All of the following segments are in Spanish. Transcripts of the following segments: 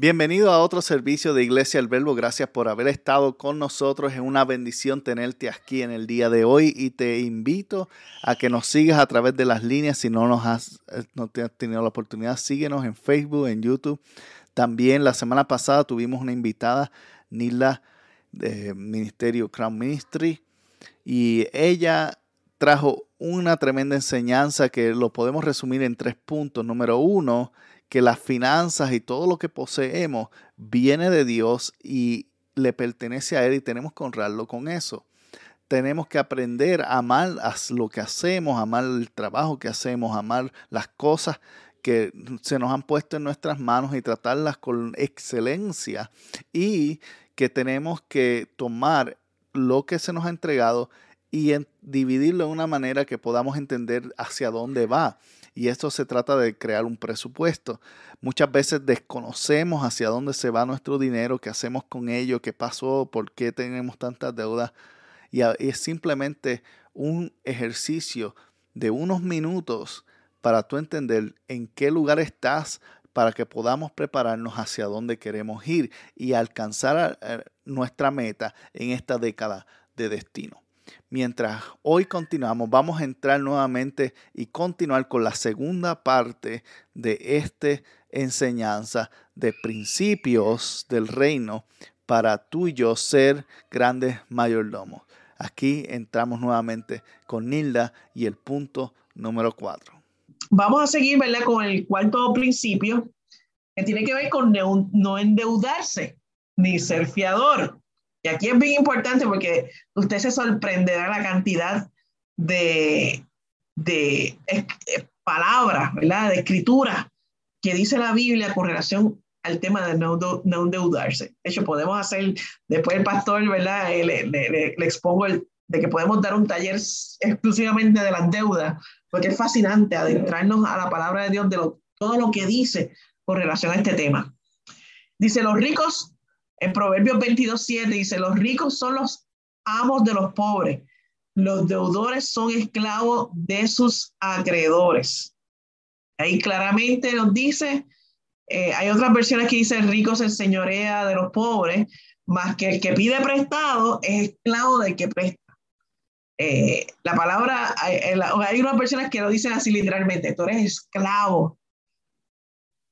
Bienvenido a otro servicio de Iglesia El Verbo. Gracias por haber estado con nosotros. Es una bendición tenerte aquí en el día de hoy y te invito a que nos sigas a través de las líneas. Si no nos has, eh, no te has tenido la oportunidad, síguenos en Facebook, en YouTube. También la semana pasada tuvimos una invitada, Nila, de Ministerio Crown Ministry, y ella trajo una tremenda enseñanza que lo podemos resumir en tres puntos. Número uno, que las finanzas y todo lo que poseemos viene de Dios y le pertenece a Él y tenemos que honrarlo con eso. Tenemos que aprender a amar lo que hacemos, amar el trabajo que hacemos, amar las cosas que se nos han puesto en nuestras manos y tratarlas con excelencia y que tenemos que tomar lo que se nos ha entregado y dividirlo de una manera que podamos entender hacia dónde va y esto se trata de crear un presupuesto. Muchas veces desconocemos hacia dónde se va nuestro dinero, qué hacemos con ello, qué pasó, por qué tenemos tantas deudas. Y es simplemente un ejercicio de unos minutos para tú entender en qué lugar estás para que podamos prepararnos hacia dónde queremos ir y alcanzar eh, nuestra meta en esta década de destino. Mientras hoy continuamos, vamos a entrar nuevamente y continuar con la segunda parte de esta enseñanza de principios del reino para tú y yo ser grandes mayordomos. Aquí entramos nuevamente con Nilda y el punto número cuatro. Vamos a seguir ¿verdad? con el cuarto principio que tiene que ver con no endeudarse ni ser fiador. Y aquí es bien importante porque usted se sorprenderá la cantidad de, de palabras, ¿verdad? De escritura que dice la Biblia con relación al tema de no, no endeudarse. De hecho, podemos hacer, después el pastor, ¿verdad? Le, le, le, expongo el, de que podemos dar un taller exclusivamente de las deudas, porque es fascinante adentrarnos a la palabra de Dios de todo lo que dice con relación a este tema. Dice, los ricos en Proverbios 22.7 dice, los ricos son los amos de los pobres, los deudores son esclavos de sus acreedores. Ahí claramente nos dice, eh, hay otras versiones que dice, rico se señorea de los pobres, más que el que pide prestado es esclavo del que presta. Eh, la palabra, hay, hay unas versiones que lo dicen así literalmente, tú eres esclavo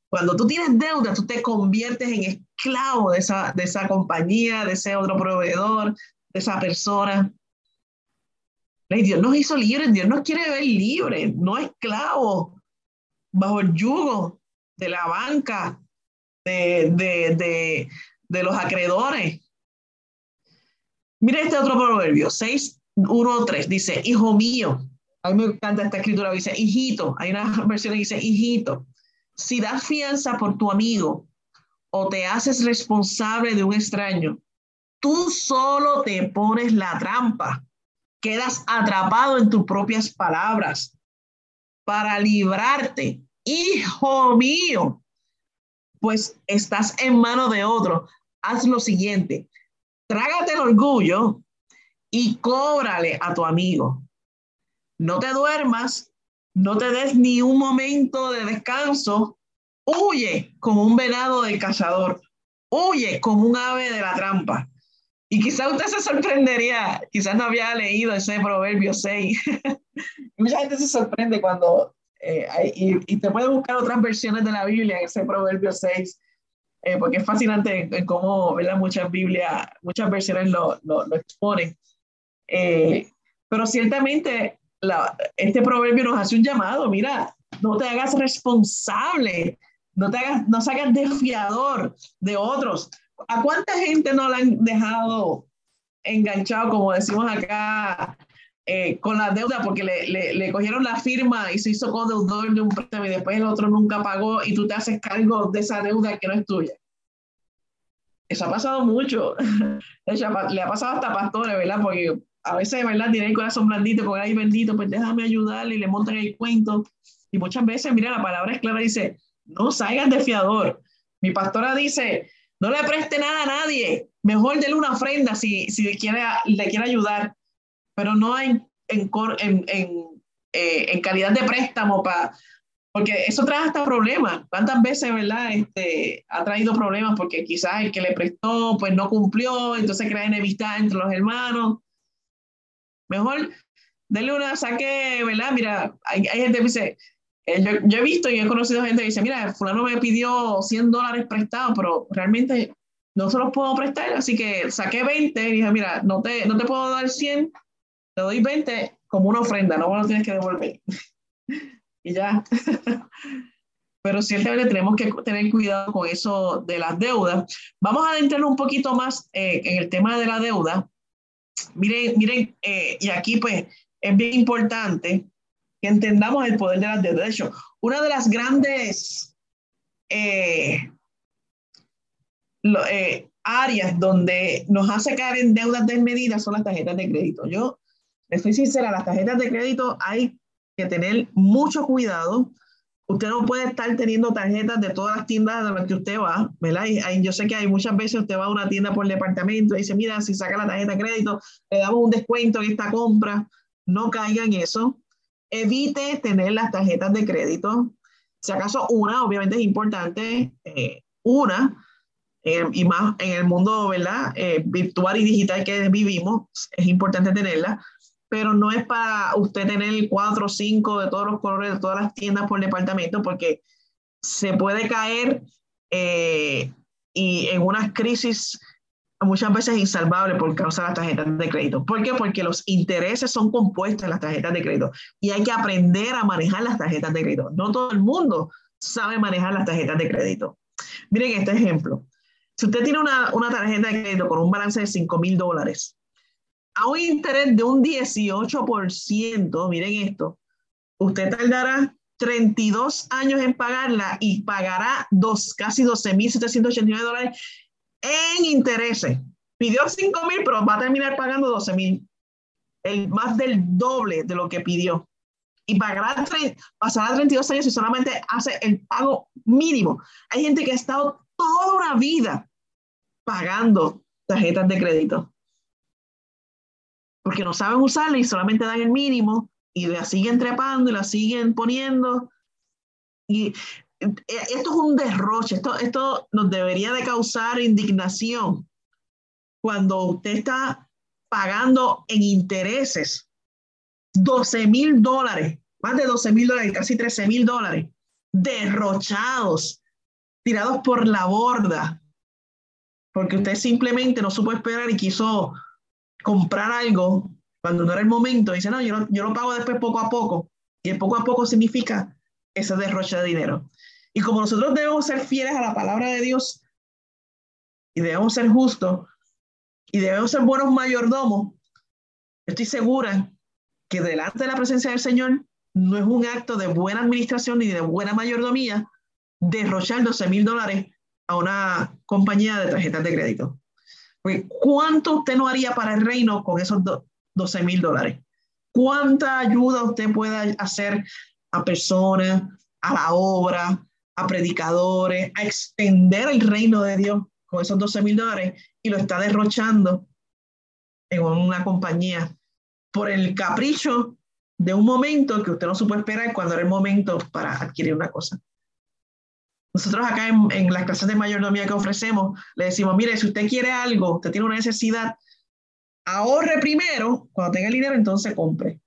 cuando tú tienes deuda, tú te conviertes en esclavo de esa, de esa compañía, de ese otro proveedor, de esa persona. Dios nos hizo libres, Dios nos quiere ver libres, no esclavos, bajo el yugo de la banca, de, de, de, de los acreedores. Mira este otro proverbio, 6, 1, 3, dice, hijo mío. A mí me encanta esta escritura, dice, hijito. Hay una versión que dice, hijito si das fianza por tu amigo o te haces responsable de un extraño, tú solo te pones la trampa, quedas atrapado en tus propias palabras para librarte, hijo mío, pues estás en mano de otro. Haz lo siguiente, trágate el orgullo y cóbrale a tu amigo. No te duermas no te des ni un momento de descanso, huye como un venado del cazador, huye como un ave de la trampa. Y quizás usted se sorprendería, quizás no había leído ese proverbio 6. Mucha gente se sorprende cuando, eh, y, te puede buscar otras versiones de la Biblia en ese proverbio 6, eh, porque es fascinante en cómo muchas Biblias, muchas versiones lo, lo, lo exponen. Eh, pero ciertamente este proverbio nos hace un llamado, mira, no te hagas responsable, no te hagas, no hagas desfiador de otros. ¿A cuánta gente no la han dejado enganchado, como decimos acá, eh, con la deuda porque le, le, cogieron la firma y se hizo deudor de un préstamo y después el otro nunca pagó y tú te haces cargo de esa deuda que no es tuya? Eso ha pasado mucho. le ha pasado hasta pastores, ¿verdad? Porque a veces, ¿verdad? Tienen el corazón blandito, con ay bendito, pues déjame ayudarle y le montan el cuento. Y muchas veces, mira, la palabra es clara, dice, no salgan de fiador. Mi pastora dice, no le preste nada a nadie, mejor déle una ofrenda si, si quiere, le quiere ayudar, pero no en, en, en, eh, en calidad de préstamo para porque eso trae hasta problemas. ¿Cuántas veces, verdad? Este, ha traído problemas porque quizás el que le prestó, pues no cumplió, entonces crea enemistad entre los hermanos. Mejor, denle una, saque, ¿verdad? Mira, hay, hay gente que dice, eh, yo, yo, he visto y he conocido gente que dice, mira, fulano me pidió 100 dólares prestados, pero realmente no se los puedo prestar, así que saqué 20 y dije, mira, no te, no te puedo dar 100, te doy 20 como una ofrenda, no lo tienes que devolver. y ya. Pero ciertamente tenemos que tener cuidado con eso de las deudas. Vamos a adentrarnos un poquito más eh, en el tema de la deuda. Miren, miren, eh, y aquí pues es bien importante que entendamos el poder de las deudas. De hecho, una de las grandes eh, áreas donde nos hace caer en deudas desmedidas son las tarjetas de crédito. Yo, les soy sincera, las tarjetas de crédito hay que tener mucho cuidado. Usted no puede estar teniendo tarjetas de todas las tiendas de las que usted va, ¿verdad? Y, yo sé que hay muchas veces usted va a una tienda por el departamento y dice, mira, si saca la tarjeta de crédito, le damos un descuento en esta compra. No caiga en eso. Evite tener las tarjetas de crédito. Si acaso una, obviamente es importante, eh, una, eh, y más en el mundo, ¿verdad? Eh, virtual y digital que vivimos, es importante tenerla, pero no es para usted tener cuatro o cinco de todos los colores de todas las tiendas por departamento, porque se puede caer eh, y en unas crisis muchas veces insalvables por causa de las tarjetas de crédito. ¿Por qué? Porque los intereses son compuestos en las tarjetas de crédito y hay que aprender a manejar las tarjetas de crédito. No todo el mundo sabe manejar las tarjetas de crédito. Miren este ejemplo. Si usted tiene una, una tarjeta de crédito con un balance de 5 mil dólares a un interés de un 18%, miren esto, usted tardará 32 años en pagarla y pagará dos, casi 12.789 dólares en intereses. Pidió 5.000, pero va a terminar pagando 12.000, el más del doble de lo que pidió. Y pagará, pasará 32 años y solamente hace el pago mínimo. Hay gente que ha estado toda una vida pagando tarjetas de crédito porque no saben usarla y solamente dan el mínimo y la siguen trepando y la siguen poniendo. Y eh, esto es un derroche, esto, esto nos debería de causar indignación cuando usted está pagando en intereses 12 mil dólares, más de 12 mil dólares, casi 13 mil dólares, derrochados, tirados por la borda, porque usted simplemente no supo esperar y quiso comprar algo cuando no era el momento, dice, no, yo, yo lo pago después poco a poco. Y el poco a poco significa ese derroche de dinero. Y como nosotros debemos ser fieles a la palabra de Dios y debemos ser justos y debemos ser buenos mayordomos, estoy segura que delante de la presencia del Señor no es un acto de buena administración ni de buena mayordomía derrochar 12 mil dólares a una compañía de tarjetas de crédito. ¿Cuánto usted no haría para el reino con esos 12 mil dólares? ¿Cuánta ayuda usted puede hacer a personas, a la obra, a predicadores, a extender el reino de Dios con esos 12 mil dólares y lo está derrochando en una compañía por el capricho de un momento que usted no supo esperar cuando era el momento para adquirir una cosa? Nosotros acá en, las clases de mayordomía que ofrecemos, le decimos, mire, si usted quiere algo, usted tiene una necesidad, ahorre primero, cuando tenga el dinero, entonces compre.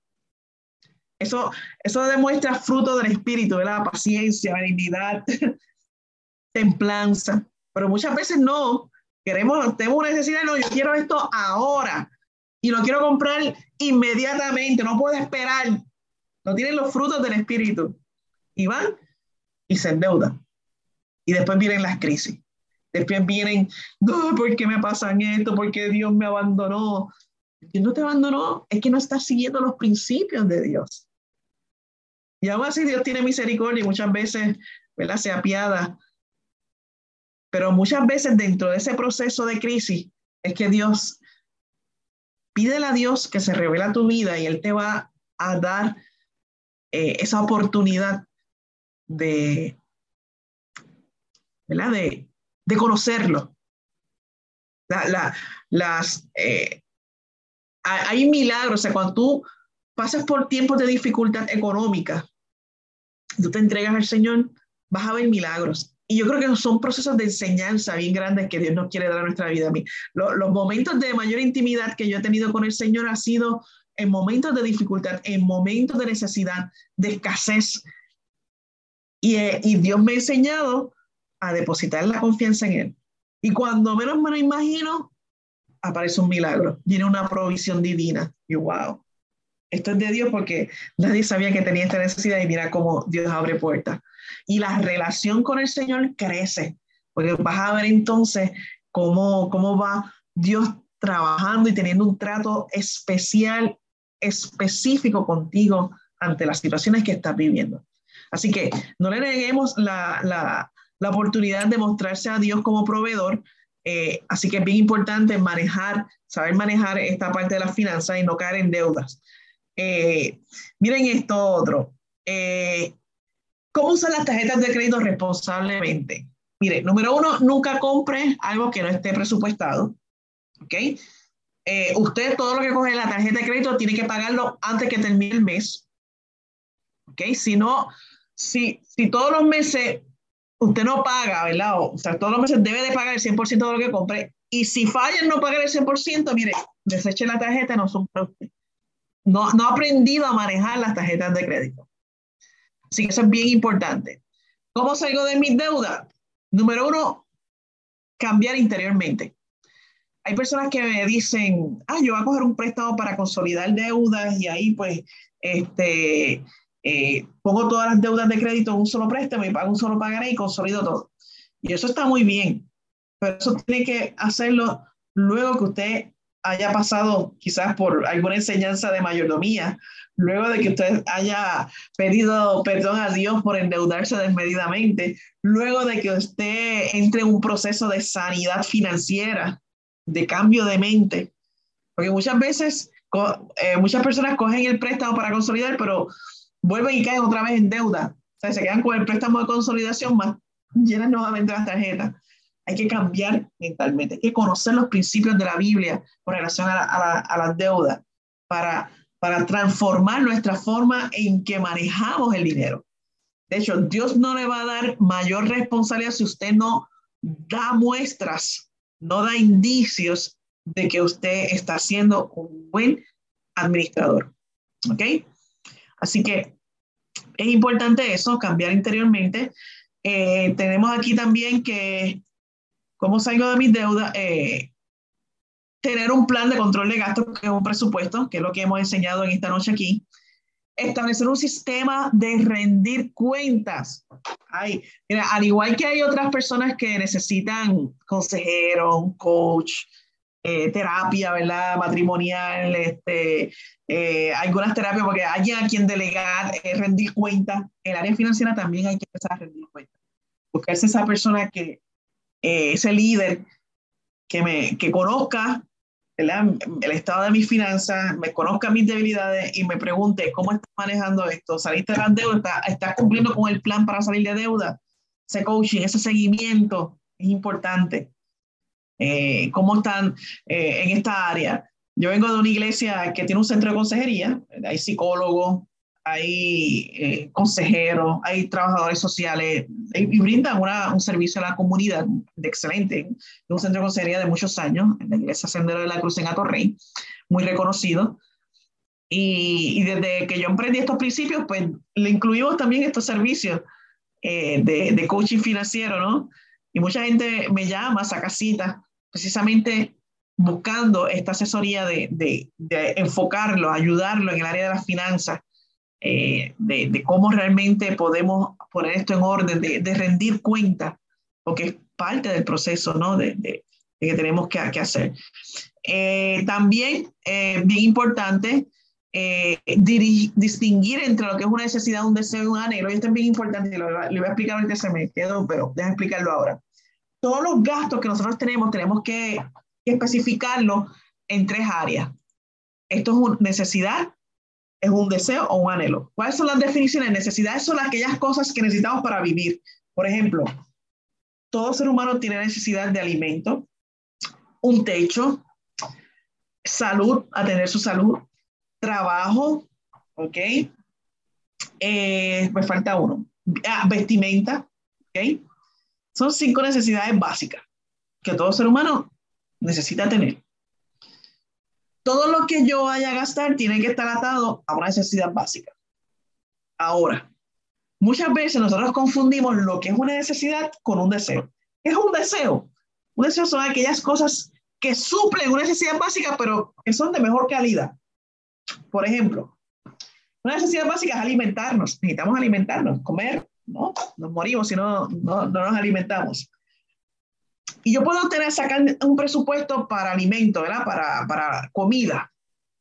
Eso, eso demuestra fruto del espíritu, de la paciencia, benignidad, templanza. Pero muchas veces no, queremos, tenemos una necesidad, no, yo quiero esto ahora y lo quiero comprar inmediatamente, no puedo esperar. No tienen los frutos del espíritu. Y van y se endeudan. Y después vienen las crisis. Después vienen, no, ¿por qué me pasan esto? ¿Por qué Dios me abandonó? Dios no te abandonó, es que no estás siguiendo los principios de Dios. Y aún así Dios tiene misericordia y muchas veces, ¿verdad? Se apiada Pero muchas veces dentro de ese proceso de crisis es que Dios, pídele a Dios que se revela tu vida y Él te va a dar eh, esa oportunidad de, ¿verdad? De, de conocerlo. La, las, eh, hay milagros, o sea, cuando tú pasas por tiempos de dificultad económica, tú te entregas al Señor, vas a ver milagros. Y yo creo que son procesos de enseñanza bien grandes que Dios nos quiere dar a nuestra vida. A mí. Los, momentos de mayor intimidad que yo he tenido con el Señor ha sido en momentos de dificultad, en momentos de necesidad, de escasez. Y, eh, y Dios me ha enseñado a depositar la confianza en Él. Y cuando menos me lo imagino, aparece un milagro, viene una provisión divina. Y wow, esto es de Dios porque nadie sabía que tenía esta necesidad y mira cómo Dios abre puertas. Y la relación con el Señor crece, porque vas a ver entonces cómo, cómo va Dios trabajando y teniendo un trato especial, específico contigo ante las situaciones que estás viviendo. Así que no le neguemos la, la, la oportunidad de mostrarse a Dios como proveedor. Eh, así que es bien importante manejar, saber manejar esta parte de las finanzas y no caer en deudas. Eh, miren esto otro. Eh, ¿Cómo usar las tarjetas de crédito responsablemente? Mire, número uno, nunca compre algo que no esté presupuestado. ¿Ok? usted todo lo que coge en la tarjeta de crédito tiene que pagarlo antes que termine el mes. ¿Ok? Si no, si, si todos los meses usted no paga, ¿verdad? O, sea, todos los meses debe de pagar el 100% de lo que compre. Y si falla en no pagar el 100%, mire, deseche la tarjeta, no son. No, no ha aprendido a manejar las tarjetas de crédito. Así que eso es bien importante. ¿Cómo salgo de mis deudas? Número uno, cambiar interiormente. Hay personas que me dicen, ah, yo voy a coger un préstamo para consolidar deudas y ahí pues, este, eh, pongo todas las deudas de crédito en un solo préstamo y pago un solo pagaré y consolido todo. Y eso está muy bien, pero eso tiene que hacerlo luego que usted haya pasado quizás por alguna enseñanza de mayordomía, luego de que usted haya pedido perdón a Dios por endeudarse desmedidamente, luego de que usted entre en un proceso de sanidad financiera, de cambio de mente, porque muchas veces eh, muchas personas cogen el préstamo para consolidar, pero vuelven y caen otra vez en deuda. O sea, se quedan con el préstamo de consolidación más llenan nuevamente las tarjetas. Hay que cambiar mentalmente, hay que conocer los principios de la Biblia con relación a, la, a, las deudas para, para transformar nuestra forma en que manejamos el dinero. De hecho, Dios no le va a dar mayor responsabilidad si usted no da muestras, no da indicios de que usted está siendo un buen administrador. ¿Ok? Así que es importante eso, cambiar interiormente. Eh, tenemos aquí también que, ¿cómo salgo de mis deudas? Eh, tener un plan de control de gastos, que es un presupuesto, que es lo que hemos enseñado en esta noche aquí. Establecer un sistema de rendir cuentas. Ay, mira, al igual que hay otras personas que necesitan consejero, un coach, eh, terapia, ¿verdad? Matrimonial, este, eh, algunas terapias, porque hay a quien delegar, eh, rendir cuenta. En el área financiera también hay que empezar a rendir cuenta. Buscarse esa persona que, ese líder que me que conozca ¿verdad? el estado de mis finanzas, me conozca mis debilidades y me pregunte cómo estás manejando esto. ¿Saliste de la deuda? ¿Estás cumpliendo con el plan para salir de deuda? Ese coaching, ese seguimiento es importante. Eh, cómo están eh, en esta área. Yo vengo de una iglesia que tiene un centro de consejería, hay psicólogos, hay eh, consejeros, hay trabajadores sociales y, brindan un servicio a la comunidad de excelente, un centro de consejería de muchos años, en la iglesia Sendero de la Cruz en Atorrey, muy reconocido. Y, desde que yo emprendí estos principios, pues le incluimos también estos servicios de, de coaching financiero, ¿no? Y mucha gente me llama, saca citas precisamente buscando esta asesoría de, de, enfocarlo, ayudarlo en el área de las finanzas, eh, de, cómo realmente podemos poner esto en orden, de, rendir cuenta, porque es parte del proceso ¿no? de, que tenemos que, que hacer. Eh, también, eh, bien importante, distinguir entre lo que es una necesidad, un deseo y un anhelo. Y esto es bien importante, lo, voy a explicar ahorita se me quedó, pero déjame explicarlo ahora. todos los gastos que nosotros tenemos, tenemos que, que especificarlo en tres áreas. Esto es una necesidad, es un deseo o un anhelo. ¿Cuáles son las definiciones? Necesidades son aquellas cosas que necesitamos para vivir. Por ejemplo, todo ser humano tiene necesidad de alimento, un techo, salud, atender su salud, trabajo, ¿ok? Eh, me falta uno. Ah, vestimenta, ¿ok? Son cinco necesidades básicas que todo ser humano necesita tener todo lo que yo vaya a gastar tiene que estar atado a una necesidad básica. Ahora, muchas veces nosotros confundimos lo que es una necesidad con un deseo. ¿Qué es un deseo? Un deseo son aquellas cosas que suplen una necesidad básica, pero que son de mejor calidad. Por ejemplo, una necesidad básica es alimentarnos. Necesitamos alimentarnos, comer, ¿no? Nos morimos si no, no, no nos alimentamos. Y yo puedo tener, sacar un presupuesto para alimento, ¿verdad? Para, para comida.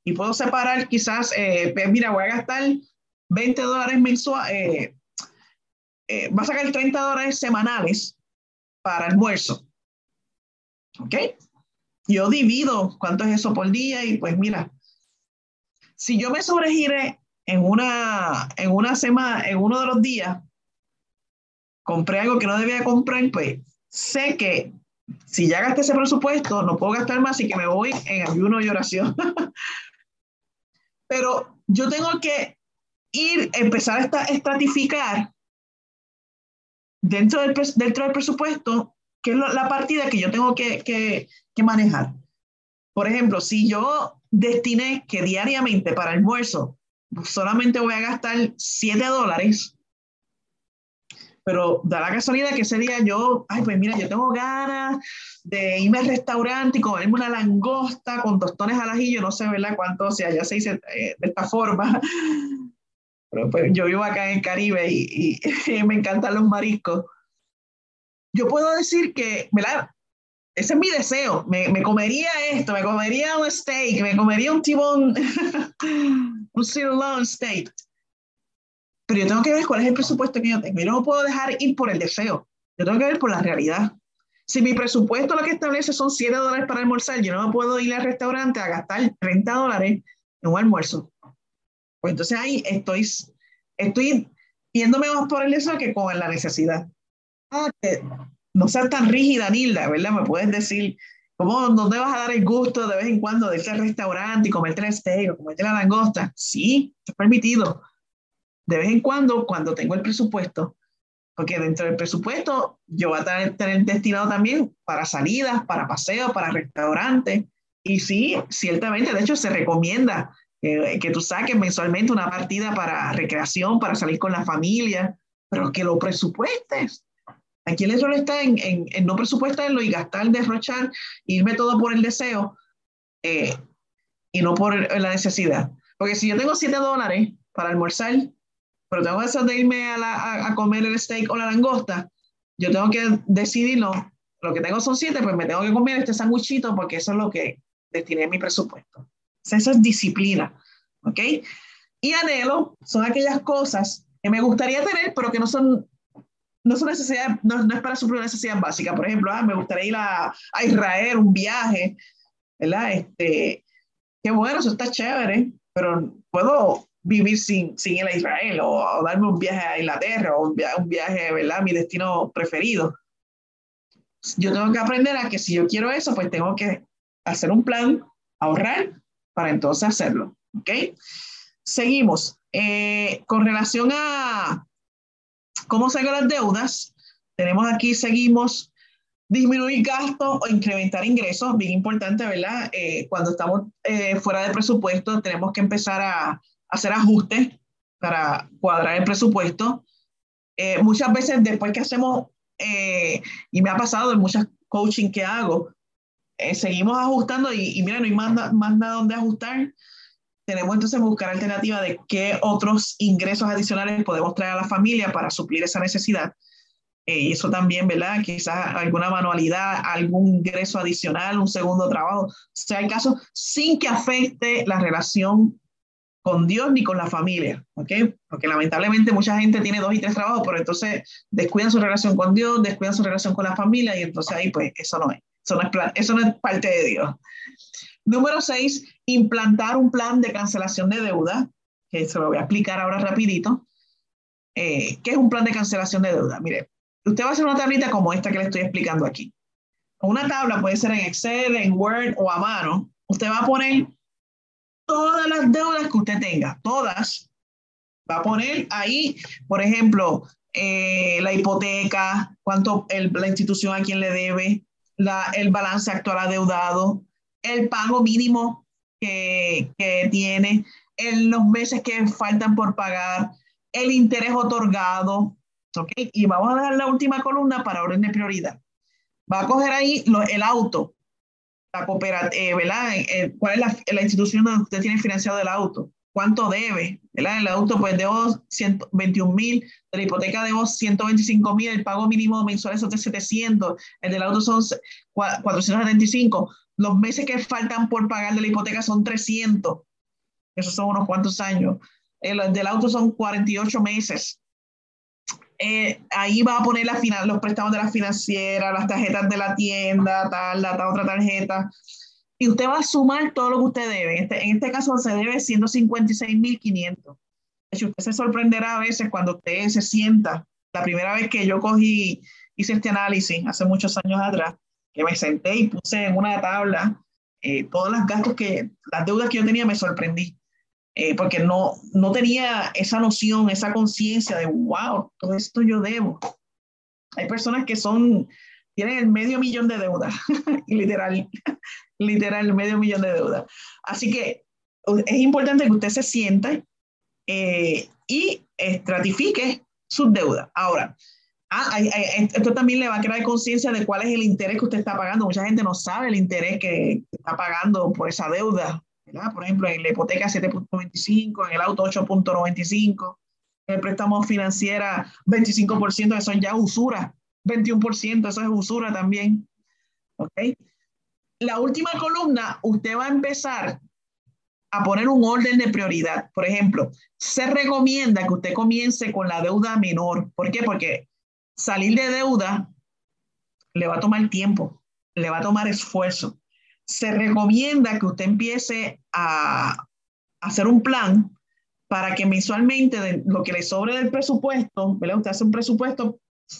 Y puedo separar quizás, eh, pues mira, voy a gastar 20 dólares mensuales, eh, eh, va a sacar 30 dólares semanales para almuerzo. ¿Ok? Yo divido cuánto es eso por día y pues mira, si yo me sobregire en una, en una semana, en uno de los días, compré algo que no debía comprar, pues sé que si ya gasté ese presupuesto, no puedo gastar más y que me voy en ayuno y oración. Pero yo tengo que ir, empezar a estratificar dentro del, dentro del presupuesto, que es la partida que yo tengo que, que, que manejar. Por ejemplo, si yo destiné que diariamente para almuerzo solamente voy a gastar 7 dólares, pero da la casualidad que ese día yo, ay, pues mira, yo tengo ganas de irme al restaurante y comerme una langosta con tostones al ajillo, no sé, ¿verdad? Cuánto, o sea, ya se dice eh, de esta forma. Pero pues yo vivo acá en el Caribe y, y, me encantan los mariscos. Yo puedo decir que, ¿verdad? Ese es mi deseo. Me, me comería esto, me comería un steak, me comería un tibón, un sirloin steak pero yo tengo que ver cuál es el presupuesto que yo tengo. Yo no puedo dejar ir por el deseo. Yo tengo que ver por la realidad. Si mi presupuesto lo que establece son 7 dólares para almorzar, yo no puedo ir al restaurante a gastar 30 dólares en un almuerzo. Pues entonces ahí estoy, estoy yéndome más por el deseo que con la necesidad. Ah, no seas tan rígida, Nilda, ¿verdad? Me puedes decir, ¿cómo, ¿dónde vas a dar el gusto de vez en cuando de irte al restaurante y comerte el steak o comerte la langosta? Sí, es permitido de vez en cuando, cuando tengo el presupuesto, porque dentro del presupuesto yo voy a tener, tener destinado también para salidas, para paseos, para restaurantes. Y sí, ciertamente, de hecho, se recomienda que tú saques mensualmente una partida para recreación, para salir con la familia, pero que lo presupuestes. Aquí el error está en, en, no presupuestarlo y gastar, derrochar, irme todo por el deseo eh, y no por la necesidad. Porque si yo tengo 7 dólares para almorzar pero tengo eso de irme a, a, comer el steak o la langosta, yo tengo que decidirlo. Lo que tengo son siete, pues me tengo que comer este sándwichito porque eso es lo que destiné mi presupuesto. Esa es disciplina, ¿ok? Y anhelo son aquellas cosas que me gustaría tener, pero que no son, no es para suplir una necesidad básica. Por ejemplo, ah, me gustaría ir a, a, Israel, un viaje, ¿verdad? Este, qué bueno, eso está chévere, pero puedo vivir sin, sin ir a Israel o, darme un viaje a Inglaterra o un, viaje, un viaje, ¿verdad? Mi destino preferido. Yo tengo que aprender a que si yo quiero eso, pues tengo que hacer un plan, ahorrar para entonces hacerlo. ¿Ok? Seguimos. Eh, con relación a cómo salgo las deudas, tenemos aquí, seguimos disminuir gastos o incrementar ingresos, bien importante, ¿verdad? Eh, cuando estamos eh, fuera de presupuesto, tenemos que empezar a, hacer ajustes para cuadrar el presupuesto. Eh, muchas veces después que hacemos, eh, y me ha pasado en muchas coaching que hago, eh, seguimos ajustando y, y, mira, no hay más, más nada donde ajustar. Tenemos entonces que buscar alternativa de qué otros ingresos adicionales podemos traer a la familia para suplir esa necesidad. y eso también, ¿verdad? Quizás alguna manualidad, algún ingreso adicional, un segundo trabajo, sea el caso, sin que afecte la relación con Dios ni con la familia, ¿ok? Porque lamentablemente mucha gente tiene dos y tres trabajos, pero entonces descuidan su relación con Dios, descuidan su relación con la familia y entonces ahí pues eso no es, eso no es, plan, eso no es parte de Dios. Número seis, implantar un plan de cancelación de deuda, que se lo voy a explicar ahora rapidito. Eh, ¿Qué es un plan de cancelación de deuda? Mire, usted va a hacer una tablita como esta que le estoy explicando aquí. Una tabla puede ser en Excel, en Word o a mano. Usted va a poner todas las deudas que usted tenga, todas. Va a poner ahí, por ejemplo, eh, la hipoteca, cuánto la institución a quién le debe, la, el balance actual adeudado, el pago mínimo que, que tiene, en los meses que faltan por pagar, el interés otorgado, ¿ok? Y vamos a dar la última columna para orden de prioridad. Va a coger ahí el auto, la cooperativa, eh, ¿verdad? Eh, eh, ¿Cuál es la, la, institución donde usted tiene financiado el auto? ¿Cuánto debe? ¿verdad? El auto, pues debo 121 mil, de la hipoteca debo 125 mil, el pago mínimo mensual es de 700, el del auto son 475, los meses que faltan por pagar de la hipoteca son 300, esos son unos cuantos años, el del auto son 48 meses, eh, ahí va a poner la final, los préstamos de la financiera, las tarjetas de la tienda, tal, la, otra tarjeta. Y usted va a sumar todo lo que usted debe. Este, en este caso se debe 156.500. De hecho, usted se sorprenderá a veces cuando usted se sienta. La primera vez que yo cogí, hice este análisis, hace muchos años atrás, que me senté y puse en una tabla eh, todos los gastos que, las deudas que yo tenía, me sorprendí. Eh, porque no, no tenía esa noción, esa conciencia de, wow, todo esto yo debo. Hay personas que son, tienen el medio millón de deudas, literal, literal, medio millón de deudas. Así que es importante que usted se sienta eh, y estratifique sus deudas. Ahora, ah, esto también le va a crear conciencia de cuál es el interés que usted está pagando. Mucha gente no sabe el interés que está pagando por esa deuda por ejemplo, en la hipoteca 7.25, en el auto 8.95, en el préstamo financiera 25%, eso ya usura, 21%, eso es usura también. ¿Ok? La última columna, usted va a empezar a poner un orden de prioridad. Por ejemplo, se recomienda que usted comience con la deuda menor. ¿Por qué? Porque salir de deuda le va a tomar tiempo, le va a tomar esfuerzo se recomienda que usted empiece a, hacer un plan para que mensualmente lo que le sobre del presupuesto, ¿verdad? Usted hace un presupuesto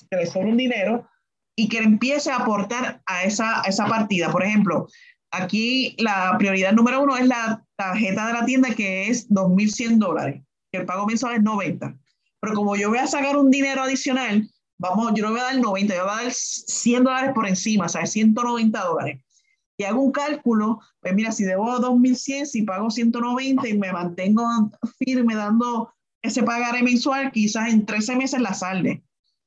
que le sobre un dinero y que empiece a aportar a esa, esa partida. Por ejemplo, aquí la prioridad número uno es la tarjeta de la tienda que es 2.100 dólares, que el pago mensual es 90. Pero como yo voy a sacar un dinero adicional, vamos, yo no voy a dar 90, yo voy a dar 100 dólares por encima, o sea, 190 dólares y hago un cálculo, pues mira, si debo 2.100, si pago 190 y me mantengo firme dando ese pagaré mensual, quizás en 13 meses la salde.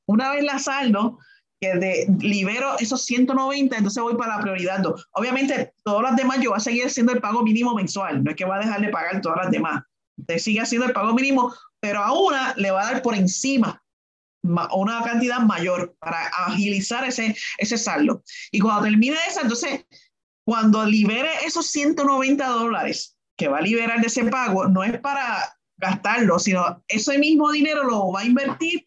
Una vez la saldo, que de, libero esos 190, entonces voy para la prioridad 2. Obviamente, todas las demás yo voy a seguir haciendo el pago mínimo mensual, no es que va a dejar de pagar todas las demás. Usted sigue haciendo el pago mínimo, pero a una le va a dar por encima una cantidad mayor para agilizar ese, ese saldo. Y cuando termine esa, entonces cuando libere esos 190 dólares que va a liberar de ese pago, no es para gastarlo, sino ese mismo dinero lo va a invertir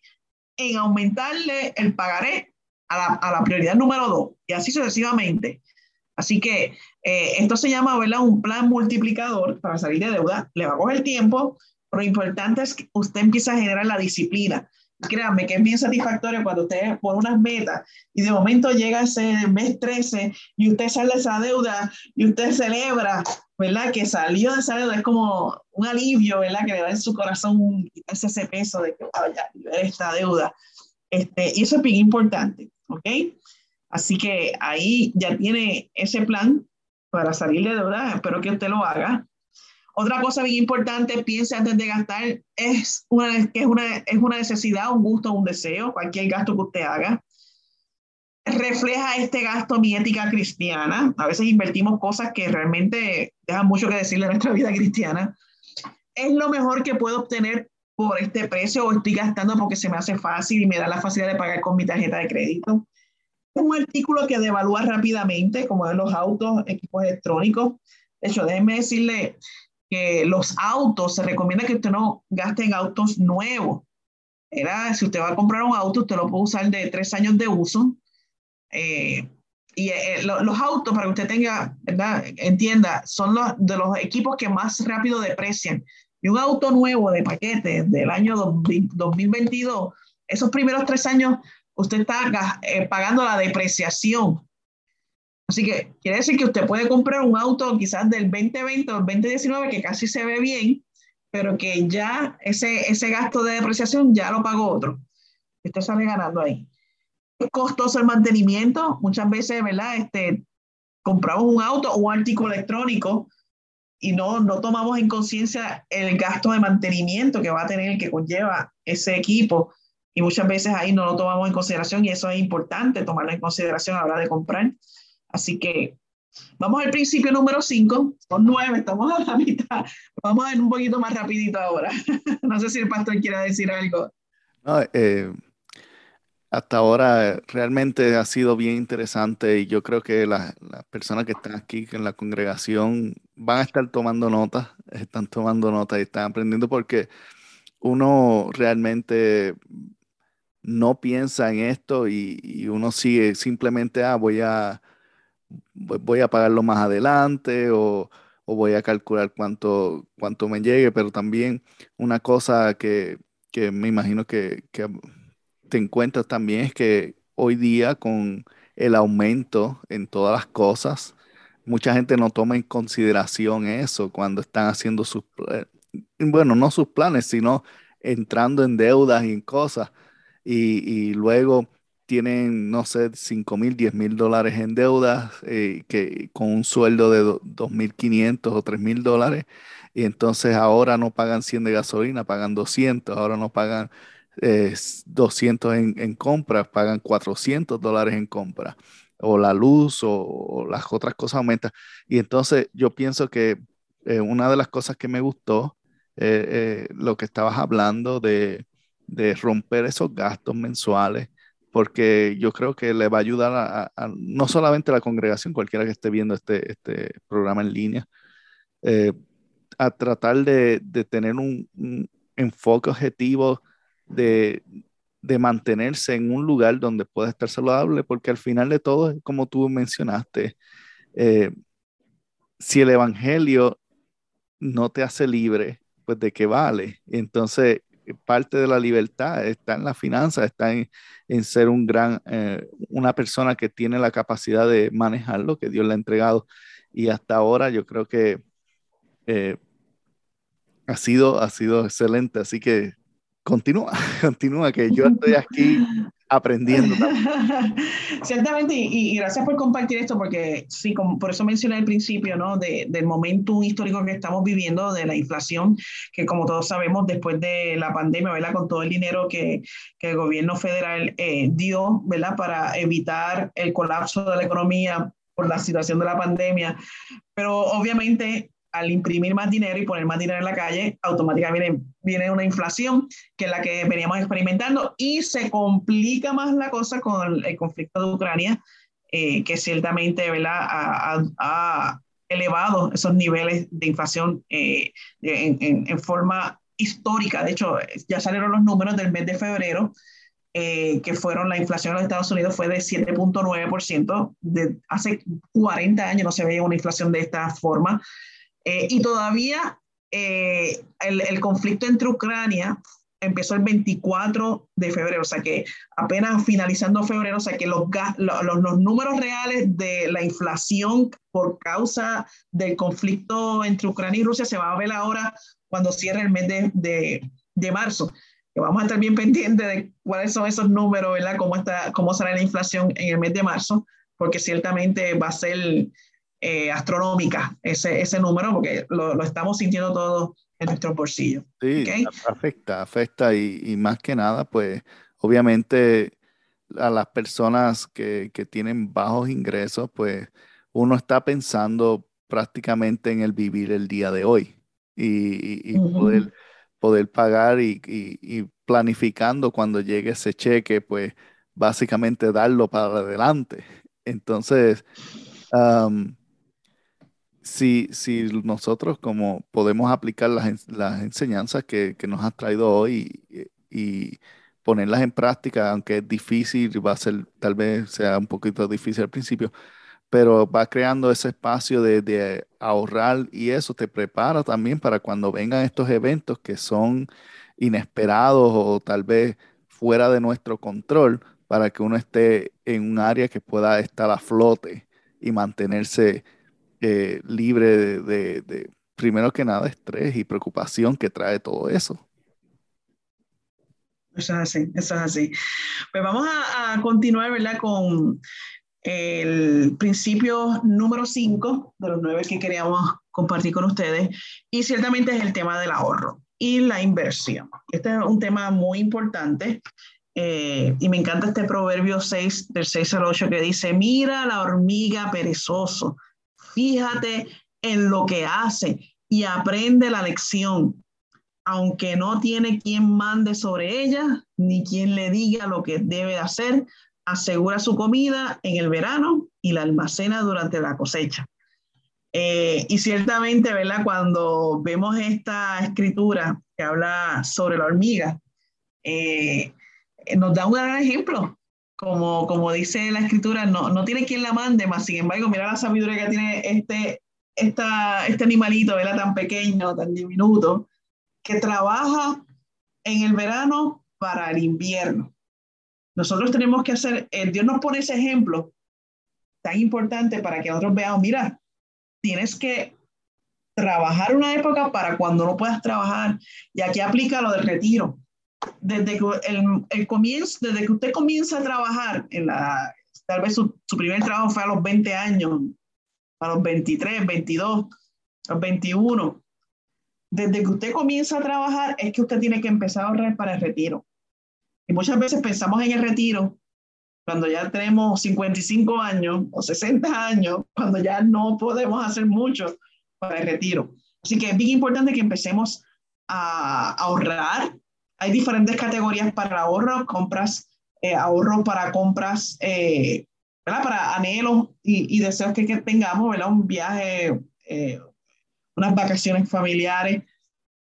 en aumentarle el pagaré a la, a la prioridad número dos y así sucesivamente. Así que eh, esto se llama ¿verdad? un plan multiplicador para salir de deuda. Le va a coger tiempo, pero lo importante es que usted empiece a generar la disciplina. Créanme que es bien satisfactorio cuando usted pone unas metas y de momento llega ese mes 13 y usted sale de esa deuda y usted celebra, ¿verdad? Que salió de esa deuda, es como un alivio, ¿verdad? Que le da en su corazón ese peso de que, vaya, ah, esta deuda. Este, y eso es bien importante, ¿ok? Así que ahí ya tiene ese plan para salir de deuda, espero que usted lo haga. Otra cosa bien importante, piense antes de gastar, es una, que es una, es una necesidad, un gusto, un deseo, cualquier gasto que usted haga. Refleja este gasto mi ética cristiana. A veces invertimos cosas que realmente dejan mucho que decirle a nuestra vida cristiana. Es lo mejor que puedo obtener por este precio o estoy gastando porque se me hace fácil y me da la facilidad de pagar con mi tarjeta de crédito. Es un artículo que devalúa rápidamente, como de los autos, equipos electrónicos. De hecho, déjenme decirle que los autos, se recomienda que usted no gaste en autos nuevos. Era, si usted va a comprar un auto, usted lo puede usar de tres años de uso. Eh, y eh, los autos, para que usted tenga, ¿verdad? entienda, son los de los equipos que más rápido deprecian. Y un auto nuevo de paquete del año 2022, esos primeros tres años, usted está eh, pagando la depreciación. Así que quiere decir que usted puede comprar un auto quizás del 2020 o 2019 que casi se ve bien, pero que ya ese, ese gasto de depreciación ya lo pagó otro. Usted sale ganando ahí costoso el mantenimiento. Muchas veces, ¿verdad? Este, compramos un auto o un artículo electrónico y no, no tomamos en conciencia el gasto de mantenimiento que va a tener, que conlleva ese equipo. Y muchas veces ahí no lo tomamos en consideración y eso es importante tomarlo en consideración a la hora de comprar. Así que vamos al principio número 5, son nueve, estamos a la mitad. Vamos a ver un poquito más rapidito ahora. no sé si el pastor quiere decir algo. No, eh, hasta ahora realmente ha sido bien interesante y yo creo que las, personas que están aquí en la congregación van a estar tomando notas, están tomando notas y están aprendiendo porque uno realmente no piensa en esto y, uno sigue simplemente, ah, voy a, voy a pagarlo más adelante o, voy a calcular cuánto, cuánto me llegue, pero también una cosa que, me imagino que, que te encuentras también es que hoy día con el aumento en todas las cosas, mucha gente no toma en consideración eso cuando están haciendo sus, bueno, no sus planes, sino entrando en deudas y en cosas. Y, luego tienen, no sé, 5 mil, 10 mil dólares en deudas, eh, con un sueldo de 2.500 o 3 mil dólares. Y entonces ahora no pagan 100 de gasolina, pagan 200, ahora no pagan 200 en, en compras, pagan 400 dólares en compra, o la luz o, las otras cosas aumentan. Y entonces yo pienso que eh, una de las cosas que me gustó, eh, eh, lo que estabas hablando de, de, romper esos gastos mensuales, porque yo creo que le va a ayudar a, no solamente a la congregación, cualquiera que esté viendo este, este programa en línea, a tratar de, de tener un, un enfoque objetivo de, mantenerse en un lugar donde pueda estar saludable, porque al final de todo, como tú mencionaste, eh, si el Evangelio no te hace libre, pues de qué vale. Entonces, parte de la libertad está en la finanza, está en, ser un gran, eh, una persona que tiene la capacidad de manejar lo que Dios le ha entregado. Y hasta ahora yo creo que eh, ha, sido, ha sido excelente. Así que continúa, continúa, que yo estoy aquí aprendiendo. Ciertamente, y, gracias por compartir esto, porque sí, como, por eso mencioné al principio, ¿no? De, del momento histórico que estamos viviendo, de la inflación, que como todos sabemos, después de la pandemia, ¿verdad? Con todo el dinero que, que el gobierno federal eh, dio, ¿verdad? Para evitar el colapso de la economía por la situación de la pandemia, pero obviamente al imprimir más dinero y poner más dinero en la calle, automáticamente viene, una inflación que es la que veníamos experimentando y se complica más la cosa con el, conflicto de Ucrania, eh, que ciertamente Ha, elevado esos niveles de inflación eh, en, forma histórica. De hecho, ya salieron los números del mes de febrero, eh, que fueron la inflación en los Estados Unidos fue de 7.9%. De hace 40 años no se veía una inflación de esta forma. Eh, y todavía eh, el, conflicto entre Ucrania empezó el 24 de febrero, o sea que apenas finalizando febrero, o sea que los, los, números reales de la inflación por causa del conflicto entre Ucrania y Rusia se va a ver ahora cuando cierre el mes de, de, marzo. Que vamos a estar bien pendientes de cuáles son esos números, ¿verdad? Cómo, está, cómo será la inflación en el mes de marzo, porque ciertamente va a ser eh, astronómica ese, ese número, porque lo, lo, estamos sintiendo todos en nuestros bolsillos. Sí, afecta, afecta y, y, más que nada, pues obviamente a las personas que, que tienen bajos ingresos, pues uno está pensando prácticamente en el vivir el día de hoy y, y poder, poder pagar y, y, planificando cuando llegue ese cheque, pues básicamente darlo para adelante. Entonces, si, si nosotros como podemos aplicar las, las enseñanzas que, que, nos has traído hoy y, y, ponerlas en práctica, aunque es difícil, va a ser, tal vez sea un poquito difícil al principio, pero va creando ese espacio de, de ahorrar y eso te prepara también para cuando vengan estos eventos que son inesperados o tal vez fuera de nuestro control, para que uno esté en un área que pueda estar a flote y mantenerse eh, libre de, primero que nada, estrés y preocupación que trae todo eso. Eso es así, eso es así. Pues vamos a, continuar, ¿verdad? Con el principio número 5 de los nueve que queríamos compartir con ustedes y ciertamente es el tema del ahorro y la inversión. Este es un tema muy importante eh, y me encanta este proverbio 6 del 6 al 8 que dice, mira la hormiga perezoso Fíjate en lo que hace y aprende la lección, aunque no tiene quien mande sobre ella ni quien le diga lo que debe hacer, asegura su comida en el verano y la almacena durante la cosecha. Eh, y ciertamente, ¿verdad? Cuando vemos esta escritura que habla sobre la hormiga, eh, nos da un gran ejemplo como, como dice la escritura, no, no tiene quien la mande, más sin embargo, mira la sabiduría que tiene este, esta, este animalito, ¿verdad? Tan pequeño, tan diminuto, que trabaja en el verano para el invierno. Nosotros tenemos que hacer, eh, Dios nos pone ese ejemplo tan importante para que nosotros veamos, mira, tienes que trabajar una época para cuando no puedas trabajar. Y aquí aplica lo del retiro desde que el, el, comienzo, desde que usted comienza a trabajar en la, tal vez su, su, primer trabajo fue a los 20 años, a los 23, 22, a los 21. Desde que usted comienza a trabajar es que usted tiene que empezar a ahorrar para el retiro. Y muchas veces pensamos en el retiro cuando ya tenemos 55 años o 60 años, cuando ya no podemos hacer mucho para el retiro. Así que es bien importante que empecemos a ahorrar hay diferentes categorías para ahorro, compras, eh, ahorro para compras, eh, ¿verdad? Para anhelos y, deseos que, tengamos, ¿verdad? Un viaje, eh, unas vacaciones familiares,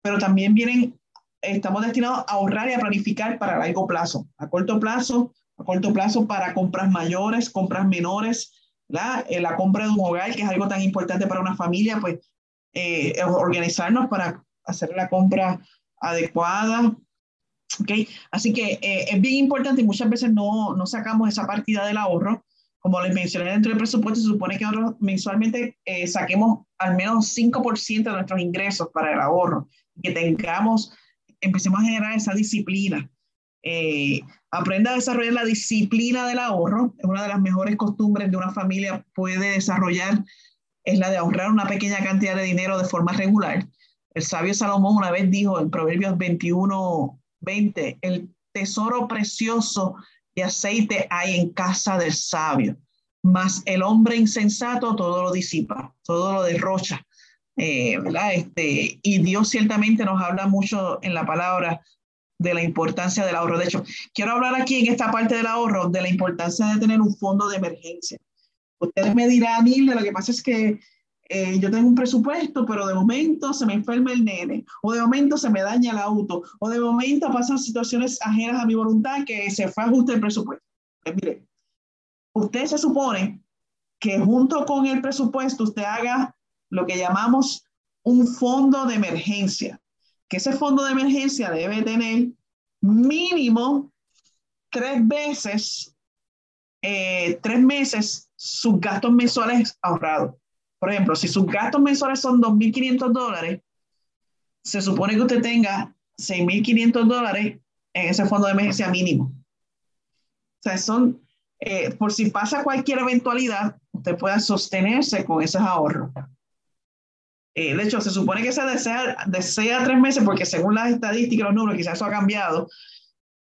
pero también vienen, estamos destinados a ahorrar y a planificar para largo plazo, a corto plazo, a corto plazo para compras mayores, compras menores, ¿verdad? la compra de un hogar, que es algo tan importante para una familia, pues organizarnos para hacer la compra adecuada, ¿Okay? Así que eh, es bien importante y muchas veces no, no, sacamos esa partida del ahorro. Como les mencioné dentro del presupuesto, se supone que nosotros mensualmente eh, saquemos al menos 5% de nuestros ingresos para el ahorro, que tengamos, empecemos a generar esa disciplina. Eh, aprenda a desarrollar la disciplina del ahorro, es una de las mejores costumbres de una familia puede desarrollar, es la de ahorrar una pequeña cantidad de dinero de forma regular. El sabio Salomón una vez dijo en Proverbios 21, 20. El tesoro precioso de aceite hay en casa del sabio, mas el hombre insensato todo lo disipa, todo lo derrocha. Eh, ¿verdad? Este, y Dios ciertamente nos habla mucho en la palabra de la importancia del ahorro. De hecho, quiero hablar aquí en esta parte del ahorro de la importancia de tener un fondo de emergencia. Ustedes me dirán, Nilde, lo que pasa es que eh, yo tengo un presupuesto, pero de momento se me enferma el nene, o de momento se me daña el auto, o de momento pasan situaciones ajenas a mi voluntad que se fue ajuste el presupuesto. Pues mire, usted se supone que junto con el presupuesto usted haga lo que llamamos un fondo de emergencia, que ese fondo de emergencia debe tener mínimo tres veces, eh, tres meses sus gastos mensuales ahorrados. Por ejemplo, si sus gastos mensuales son 2.500 dólares, se supone que usted tenga 6.500 dólares en ese fondo de emergencia mínimo. O sea, son, eh, por si pasa cualquier eventualidad, usted pueda sostenerse con esos ahorros. Eh, de hecho, se supone que se desea, desea tres meses, porque según las estadísticas, los números, quizás eso ha cambiado.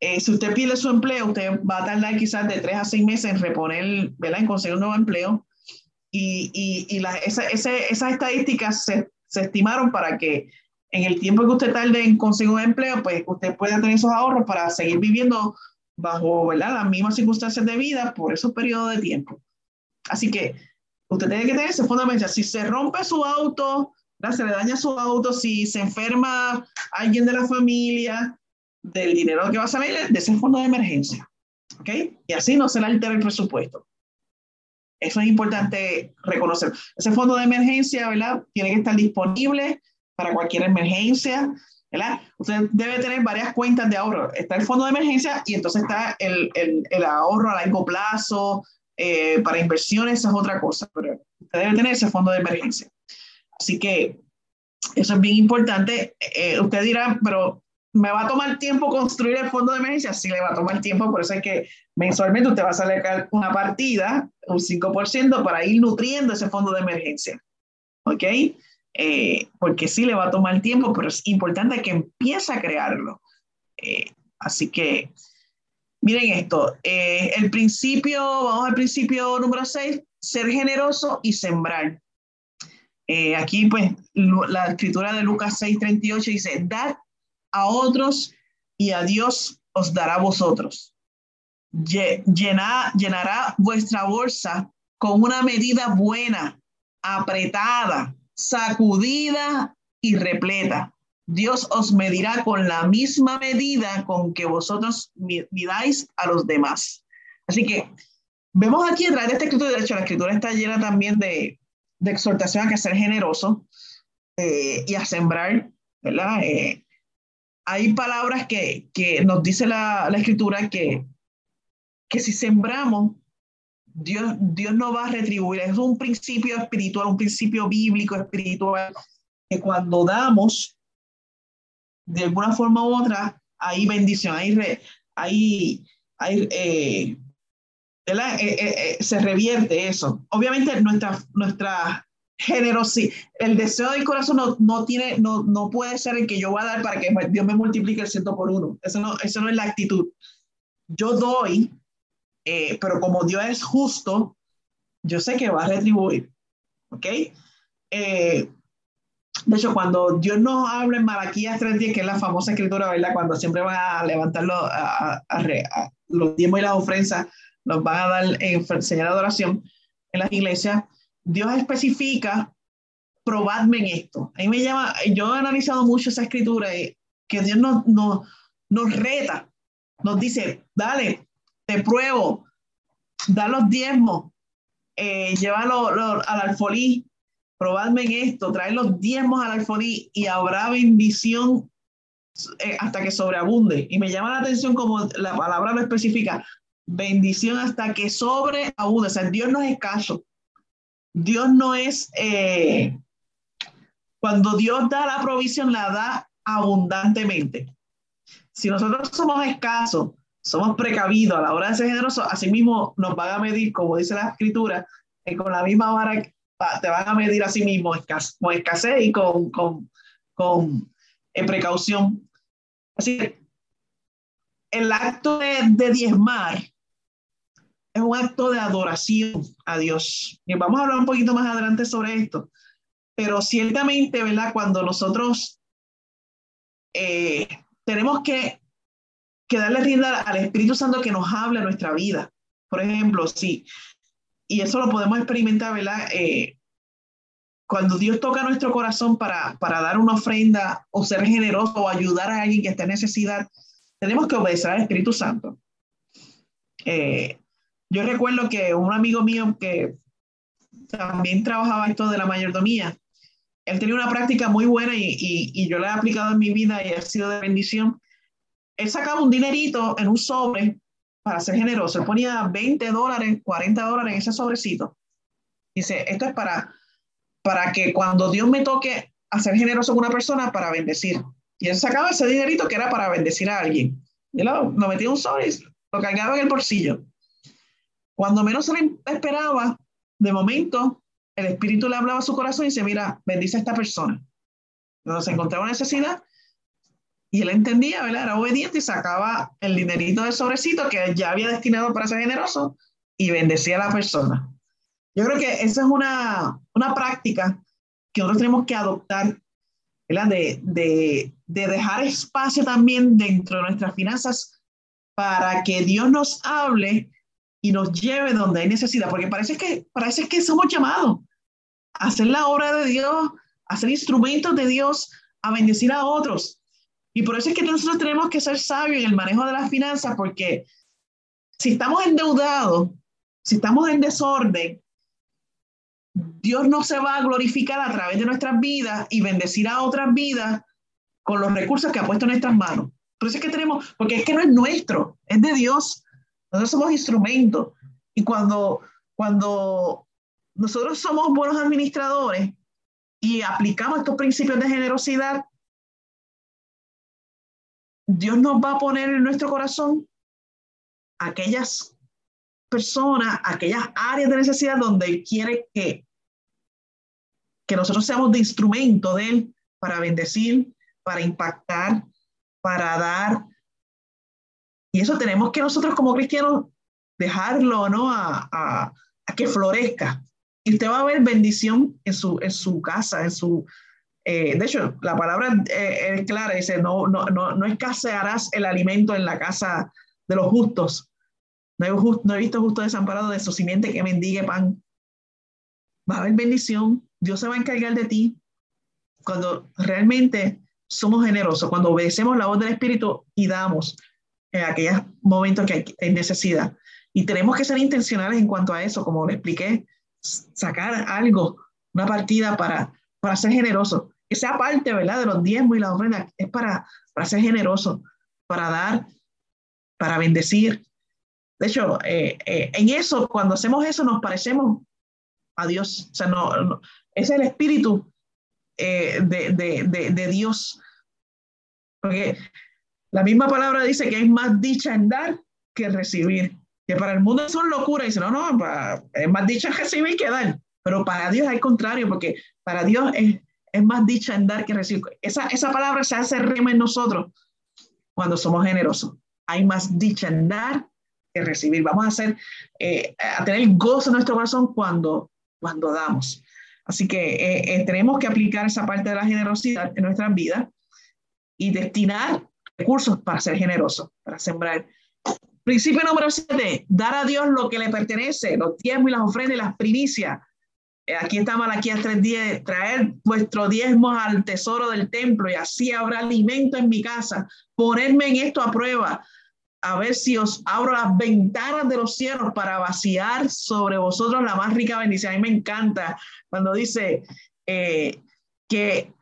Eh, si usted pierde su empleo, usted va a tardar quizás de tres a seis meses en reponer, ¿verdad? En conseguir un nuevo empleo y, y, y esa, esas estadísticas se, se, estimaron para que en el tiempo que usted tarde en conseguir un empleo, pues usted pueda tener esos ahorros para seguir viviendo bajo ¿verdad? las mismas circunstancias de vida por esos periodos de tiempo. Así que usted tiene que tener ese emergencia. Si se rompe su auto, se le daña su auto, si se enferma alguien de la familia, del dinero que va a salir de ese fondo de emergencia. ¿Ok? Y así no se le altera el presupuesto. Eso es importante reconocer. Ese fondo de emergencia, ¿verdad? Tiene que estar disponible para cualquier emergencia, ¿verdad? Usted debe tener varias cuentas de ahorro. Está el fondo de emergencia y entonces está el, el, el ahorro a largo plazo, eh, para inversiones, esa es otra cosa, pero usted debe tener ese fondo de emergencia. Así que eso es bien importante. Eh, usted dirá, pero ¿me va a tomar tiempo construir el fondo de emergencia? Sí, le va a tomar tiempo, por eso es que mensualmente usted va a sacar una partida, un 5%, para ir nutriendo ese fondo de emergencia. ¿Ok? Eh, porque sí le va a tomar tiempo, pero es importante que empiece a crearlo. Eh, así que, miren esto, eh, el principio, vamos al principio número 6, ser generoso y sembrar. aquí, pues, la escritura de Lucas 6:38 dice, dad a otros y a Dios os dará vosotros. llenará vuestra bolsa con una medida buena, apretada, sacudida y repleta. Dios os medirá con la misma medida con que vosotros midáis a los demás. Así que vemos aquí a través de esta escritura, de hecho la escritura está llena también de, de exhortación a que ser generoso eh, y a sembrar, ¿verdad? Eh, hay palabras que, que nos dice la, la, escritura que, que si sembramos, Dios, Dios no va a retribuir. Es un principio espiritual, un principio bíblico espiritual, que cuando damos, de alguna forma u otra, hay bendición, hay, hay, hay eh, eh, eh, se revierte eso. Obviamente nuestra, nuestra generosidad, el deseo del corazón no, no, tiene, no, no puede ser el que yo voy a dar para que Dios me multiplique el ciento por uno. Eso no, eso no es la actitud. Yo doy eh, pero como Dios es justo, yo sé que va a retribuir. ¿Ok? Eh, de hecho, cuando Dios nos habla en Malaquías 3.10, que es la famosa escritura, ¿verdad? Cuando siempre va a levantar los, a, los diezmos y las ofrendas, nos van a dar en señal de adoración en las iglesias, Dios especifica, probadme en esto. A me llama, yo he analizado mucho esa escritura y que Dios nos, nos, nos reta, nos dice, dale, te pruebo, da los diezmos, eh, llévalo al alfolí, probadme en esto, trae los diezmos al alfolí y habrá bendición eh, hasta que sobreabunde. Y me llama la atención como la palabra lo especifica, bendición hasta que sobreabunde. O sea, Dios no es escaso. Dios no es, eh, cuando Dios da la provisión, la da abundantemente. Si nosotros somos escasos, somos precavidos a la hora de ser generosos, así mismo nos van a medir, como dice la escritura, que con la misma vara te van a medir a sí mismo con escasez y con, con, con eh, precaución. Así que el acto de, de, diezmar es un acto de adoración a Dios. Y vamos a hablar un poquito más adelante sobre esto. Pero ciertamente, ¿verdad? Cuando nosotros eh, tenemos que que darle rienda al Espíritu Santo que nos hable nuestra vida. Por ejemplo, sí, y eso lo podemos experimentar, ¿verdad? Eh, cuando Dios toca nuestro corazón para, para dar una ofrenda o ser generoso o ayudar a alguien que esté en necesidad, tenemos que obedecer al Espíritu Santo. Eh, yo recuerdo que un amigo mío que también trabajaba esto de la mayordomía, él tenía una práctica muy buena y, yo la he aplicado en mi vida y ha sido de bendición él sacaba un dinerito en un sobre para ser generoso. Él ponía 20 dólares, 40 dólares en ese sobrecito. Dice, esto es para, para que cuando Dios me toque hacer generoso con una persona, para bendecir. Y él sacaba ese dinerito que era para bendecir a alguien. Y lo, lo metía en un sobre y lo cargaba en el bolsillo. Cuando menos se le esperaba, de momento, el Espíritu le hablaba a su corazón y dice, mira, bendice a esta persona. Cuando se encontraba necesidad, y él entendía. Era obediente y sacaba el dinerito del sobrecito que ya había destinado para ser generoso y bendecía a la persona. Yo creo que esa es una, una práctica que nosotros tenemos que adoptar. De, de, de dejar espacio también dentro de nuestras finanzas para que Dios nos hable y nos lleve donde hay necesidad, porque parece que, parece que somos llamados a hacer la obra de Dios, a ser instrumentos de Dios, a bendecir a otros. Y por eso es que nosotros tenemos que ser sabios en el manejo de las finanzas, porque si estamos endeudados, si estamos en desorden, Dios no se va a glorificar a través de nuestras vidas y bendecir a otras vidas con los recursos que ha puesto en nuestras manos. Por eso es que tenemos, porque es que no es nuestro, es de Dios. Nosotros somos instrumentos. Y cuando, cuando nosotros somos buenos administradores y aplicamos estos principios de generosidad, Dios nos va a poner en nuestro corazón aquellas personas, aquellas áreas de necesidad donde Él quiere que, que nosotros seamos de instrumento de Él para bendecir, para impactar, para dar. Y eso tenemos que nosotros como cristianos dejarlo, ¿no? A, a, que florezca. Y usted va a ver bendición en su, en su casa, en su... Eh, de hecho, la palabra eh, es clara, dice, no, no, no, no escasearás el alimento en la casa de los justos. No he, no he visto justo desamparado de su simiente que mendigue pan. Va a haber bendición. Dios se va a encargar de ti. Cuando realmente somos generosos, cuando obedecemos la voz del Espíritu y damos en aquellos momentos que hay, necesidad. Y tenemos que ser intencionales en cuanto a eso, como le expliqué, sacar algo, una partida para, para ser generoso. Que sea parte, ¿verdad? De los diezmos y las ofrendas, es para, para ser generoso, para dar, para bendecir. De hecho, eh, eh, en eso, cuando hacemos eso, nos parecemos a Dios. O sea, no, es el espíritu eh, de, de, de, Dios. Porque la misma palabra dice que es más dicha en dar que recibir. Que para el mundo son locuras. Dice, no, no, es más dicha recibir que dar. Pero para Dios es contrario, porque para Dios es, más dicha en dar que recibir. Esa, esa palabra se hace rema en nosotros cuando somos generosos. Hay más dicha en dar que recibir. Vamos a hacer, eh, a tener gozo en nuestro corazón cuando, cuando damos. Así que eh, eh, tenemos que aplicar esa parte de la generosidad en nuestras vidas y destinar recursos para ser generosos, para sembrar. Principio número siete, dar a Dios lo que le pertenece, los diezmos y las ofrendas y las primicias. Eh, aquí está Malaquías 3.10, traer vuestros diezmos al tesoro del templo y así habrá alimento en mi casa. Ponerme en esto a prueba, a ver si os abro las ventanas de los cielos para vaciar sobre vosotros la más rica bendición. A mí me encanta cuando dice eh, que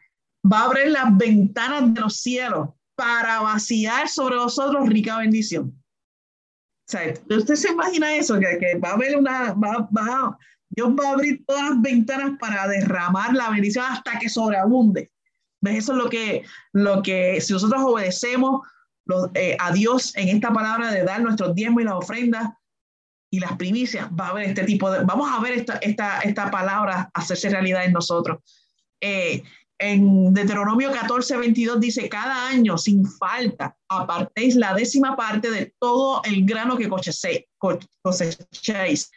va a abrir las ventanas de los cielos para vaciar sobre vosotros rica bendición. O sea, usted se imagina eso, que, va a haber una, va, va, Dios va a abrir todas las ventanas para derramar la bendición hasta que sobreabunde. Eso es lo que, lo que si nosotros obedecemos, eh, a Dios en esta palabra de dar nuestros diezmos y las ofrendas y las primicias, va a haber este tipo de, vamos a ver esta, esta, esta palabra hacerse realidad en nosotros. Eh, en Deuteronomio 14, 22 dice, cada año sin falta apartéis la décima parte de todo el grano que cosechéis.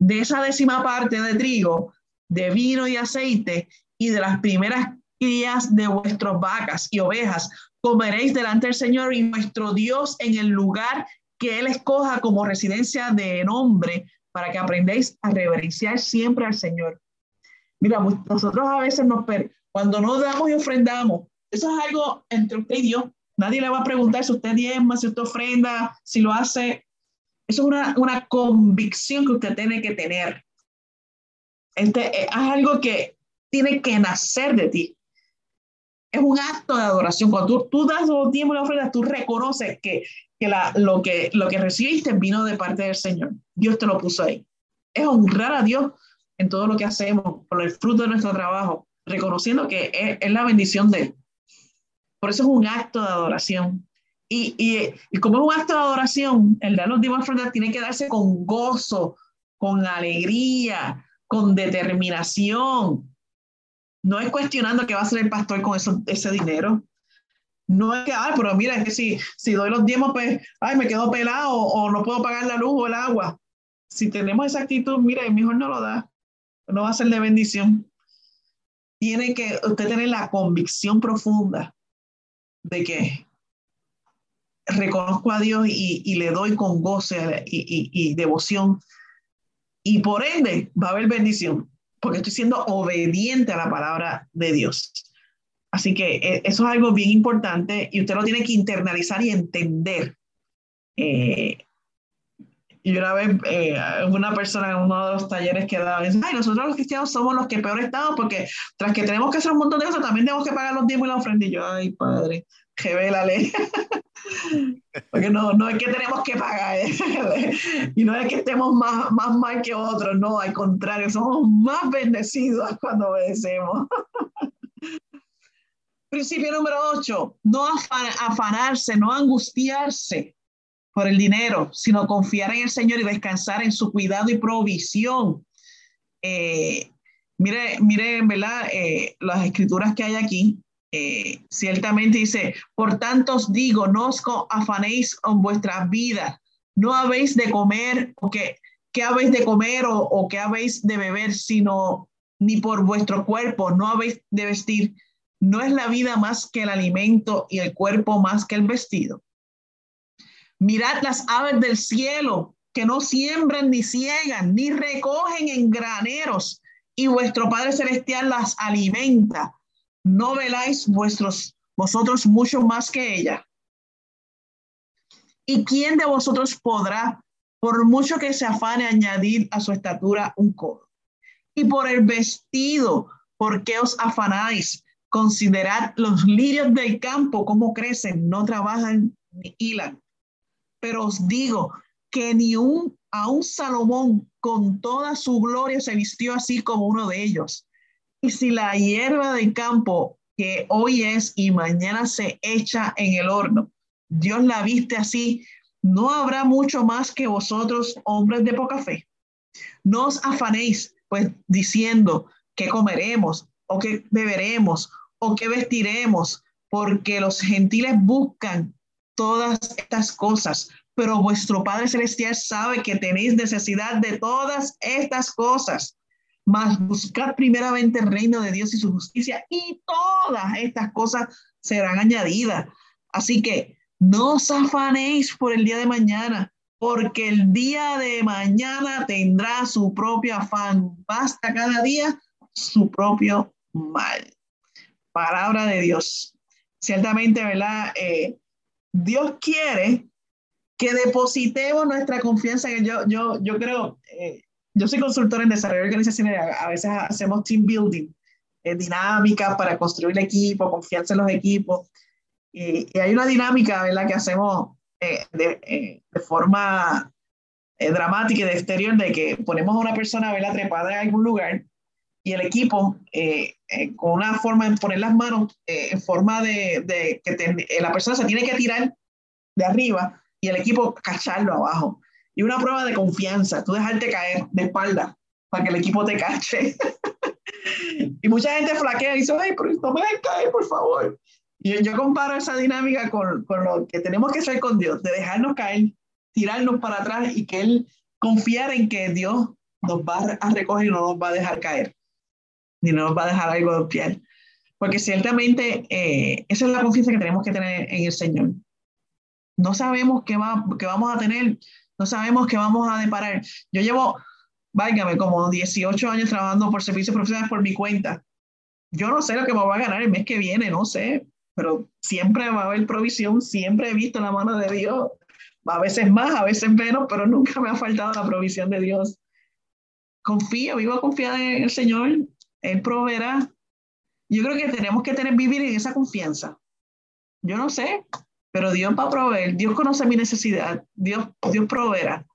De esa décima parte de trigo, de vino y aceite y de las primeras crías de vuestras vacas y ovejas, comeréis delante del Señor y nuestro Dios en el lugar que Él escoja como residencia de nombre para que aprendáis a reverenciar siempre al Señor. Mira, nosotros a veces nos, cuando no damos y ofrendamos, eso es algo entre usted y Dios. Nadie le va a preguntar si usted diezma, si usted ofrenda, si lo hace. Eso es una, una convicción que usted tiene que tener. Este, es algo que tiene que nacer de ti es un acto de adoración. Cuando tú, tú das los tiempos y ofrendas, tú reconoces que, que, la, lo que lo que recibiste vino de parte del Señor. Dios te lo puso ahí. Es honrar a Dios en todo lo que hacemos, por el fruto de nuestro trabajo, reconociendo que es, la bendición de Él. Por eso es un acto de adoración. Y, y, y como es un acto de adoración, el dar los y ofrendas tiene que darse con gozo, con alegría, con determinación, no es cuestionando qué va a hacer el pastor con eso, ese dinero. No es que, ay, pero mira, es que si, si doy los diezmos, pues, ay, me quedo pelado o, no puedo pagar la luz o el agua. Si tenemos esa actitud, mira, mejor no lo da. No va a ser de bendición. Tiene que usted tener la convicción profunda de que reconozco a Dios y, le doy con goce y, devoción. Y por ende va a haber bendición, porque estoy siendo obediente a la palabra de Dios. Así que eh, eso es algo bien importante y usted lo tiene que internalizar y entender. Eh, y una vez eh, una persona en uno de los talleres que daba, dice, ay, nosotros los cristianos somos los que peor estamos porque tras que tenemos que hacer un montón de cosas, también tenemos que pagar los diezmos y la ofrenda. Y yo, ay, padre, ley porque no, no es que tenemos que pagar, y no es que estemos más, más mal que otros, no, al contrario, somos más bendecidos cuando obedecemos. Principio número 8, no afanarse, no angustiarse por el dinero, sino confiar en el Señor y descansar en su cuidado y provisión. Eh, mire, mire, ¿verdad? Eh, las escrituras que hay aquí, eh, ciertamente dice, por tanto os digo, no os afanéis con vuestras vidas, no habéis de comer o que, qué habéis de comer o qué habéis de beber, sino ni por vuestro cuerpo, no habéis de vestir ¿No es la vida más que el alimento y el cuerpo más que el vestido? Mirad las aves del cielo, que no siembran ni ciegan, ni recogen en graneros, y vuestro Padre Celestial las alimenta. ¿No veláis vuestros, vosotros mucho más que ella? ¿Y quién de vosotros podrá, por mucho que se afane, añadir a su estatura un codo? Y por el vestido, ¿por qué os afanáis? Considerad los lirios del campo, cómo crecen, no trabajan ni hilan. Pero os digo que ni un, a un Salomón con toda su gloria se vistió así como uno de ellos. Y si la hierba del campo, que hoy es y mañana se echa en el horno, Dios la viste así, no habrá mucho más que vosotros, hombres de poca fe. No os afanéis, pues diciendo que comeremos o que beberemos o qué vestiremos, porque los gentiles buscan todas estas cosas, pero vuestro Padre Celestial sabe que tenéis necesidad de todas estas cosas. Mas buscad primeramente el reino de Dios y su justicia y todas estas cosas serán añadidas. Así que no os afanéis por el día de mañana, porque el día de mañana tendrá su propio afán. Basta cada día su propio mal palabra de Dios. Ciertamente, ¿verdad? Eh, Dios quiere que depositemos nuestra confianza en yo, yo, yo creo, eh, yo soy consultor en desarrollo de organizaciones, a, veces hacemos team building, eh, dinámica para construir equipo, confianza en los equipos. Y, hay una dinámica, ¿verdad? Que hacemos de, de, forma dramática y de exterior, de que ponemos a una persona, ¿verdad? Trepada en algún lugar y el equipo eh, eh, con una forma de poner las manos eh, en forma de, de que la persona se tiene que tirar de arriba y el equipo cacharlo abajo. Y una prueba de confianza, tú dejarte caer de espalda para que el equipo te cache. y mucha gente flaquea y dice, ay, pero no me dejes caer, por favor. Y yo comparo esa dinámica con, con lo que tenemos que hacer con Dios, de dejarnos caer, tirarnos para atrás y que Él confiar en que Dios nos va a recoger y no nos va a dejar caer ni no nos va a dejar algo de piel. Porque ciertamente eh, esa es la confianza que tenemos que tener en el Señor. No sabemos qué, va, qué vamos a tener, no sabemos qué vamos a deparar. Yo llevo, válgame, como 18 años trabajando por servicios profesionales por mi cuenta. Yo no sé lo que me va a ganar el mes que viene, no sé, pero siempre va a haber provisión, siempre he visto la mano de Dios. A veces más, a veces menos, pero nunca me ha faltado la provisión de Dios. Confío, vivo confiada en el Señor él proveerá. Yo creo que tenemos que tener, vivir en esa confianza. Yo no sé, pero Dios va a proveer. Dios conoce mi necesidad. Dios, Dios proveerá.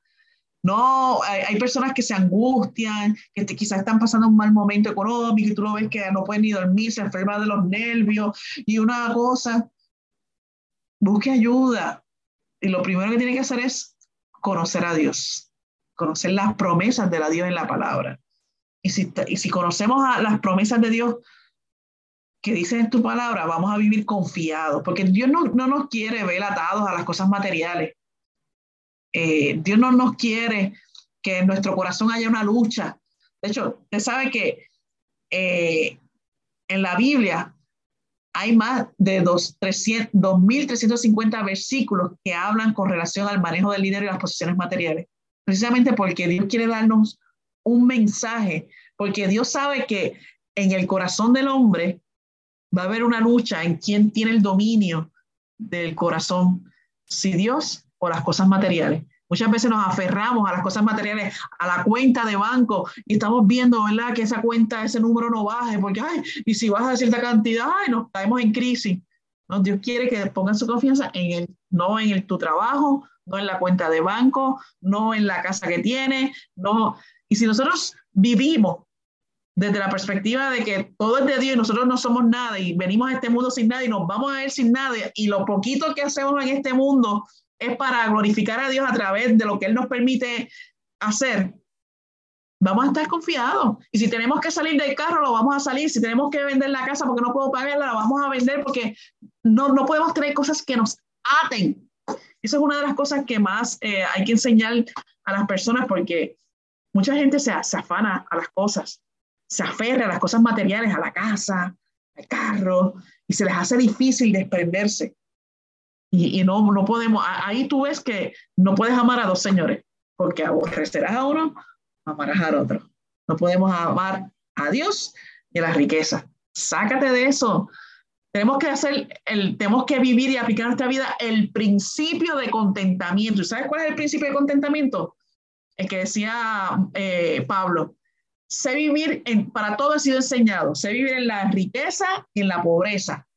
No, hay, personas que se angustian, que quizás están pasando un mal momento económico y tú lo ves que no pueden ni dormir, se enferman de los nervios y una cosa. Busque ayuda. Y lo primero que tiene que hacer es conocer a Dios, conocer las promesas de la Dios en la palabra. Y si, conocemos a las promesas de Dios que dicen en tu palabra, vamos a vivir confiados, porque Dios no, nos quiere ver atados a las cosas materiales. Eh, Dios no nos quiere que en nuestro corazón haya una lucha. De hecho, usted sabe que eh, en la Biblia hay más de 2.350 versículos que hablan con relación al manejo del dinero y las posiciones materiales, precisamente porque Dios quiere darnos un mensaje, porque Dios sabe que en el corazón del hombre va a haber una lucha en quién tiene el dominio del corazón, si Dios o las cosas materiales. Muchas veces nos aferramos a las cosas materiales, a la cuenta de banco y estamos viendo, ¿verdad? Que esa cuenta, ese número no baje, porque, ay, y si baja cierta cantidad, ay, nos caemos en crisis. No, Dios quiere que pongan su confianza en él, no en el, tu trabajo, no en la cuenta de banco, no en la casa que tiene, no. Y si nosotros vivimos desde la perspectiva de que todo es de Dios y nosotros no somos nada y venimos a este mundo sin nada y nos vamos a ir sin nada y lo poquito que hacemos en este mundo es para glorificar a Dios a través de lo que Él nos permite hacer, vamos a estar confiados. Y si tenemos que salir del carro, lo vamos a salir. Si tenemos que vender la casa porque no puedo pagarla, la vamos a vender porque no, no podemos tener cosas que nos aten. Esa es una de las cosas que más eh, hay que enseñar a las personas porque mucha gente se, afana a las cosas, se aferra a las cosas materiales, a la casa, al carro, y se les hace difícil desprenderse. Y, no, no podemos, ahí tú ves que no puedes amar a dos señores, porque aborrecerás a uno, amarás al otro. No podemos amar a Dios y a la riqueza. Sácate de eso. Tenemos que hacer, el, tenemos que vivir y aplicar en nuestra vida el principio de contentamiento. ¿Y sabes cuál es el principio de contentamiento? El que decía eh, Pablo. Sé vivir, en, para todo he sido enseñado. Sé vivir en la riqueza y en la pobreza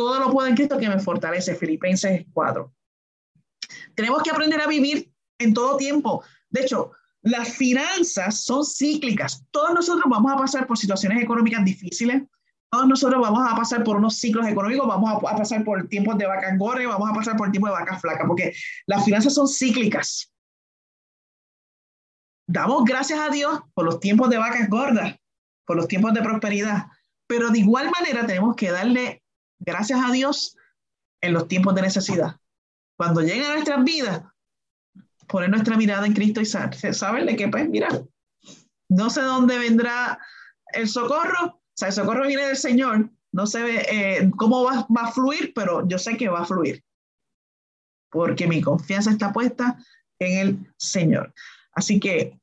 todo lo puedo en Cristo que me fortalece, Filipenses 4. Tenemos que aprender a vivir en todo tiempo. De hecho, las finanzas son cíclicas. Todos nosotros vamos a pasar por situaciones económicas difíciles. Todos nosotros vamos a pasar por unos ciclos económicos, vamos a, pasar por tiempos de vacas gordas, vamos a pasar por tiempos de vacas flacas, porque las finanzas son cíclicas. Damos gracias a Dios por los tiempos de vacas gordas, por los tiempos de prosperidad, pero de igual manera tenemos que darle gracias a Dios, en los tiempos de necesidad. Cuando lleguen a nuestras vidas, poner nuestra mirada en Cristo y saber de que, pues, mira, no sé dónde vendrá el socorro, o sea, el socorro viene del Señor, no sé eh, cómo va, va a fluir, pero yo sé que va a fluir, porque mi confianza está puesta en el Señor. Así que,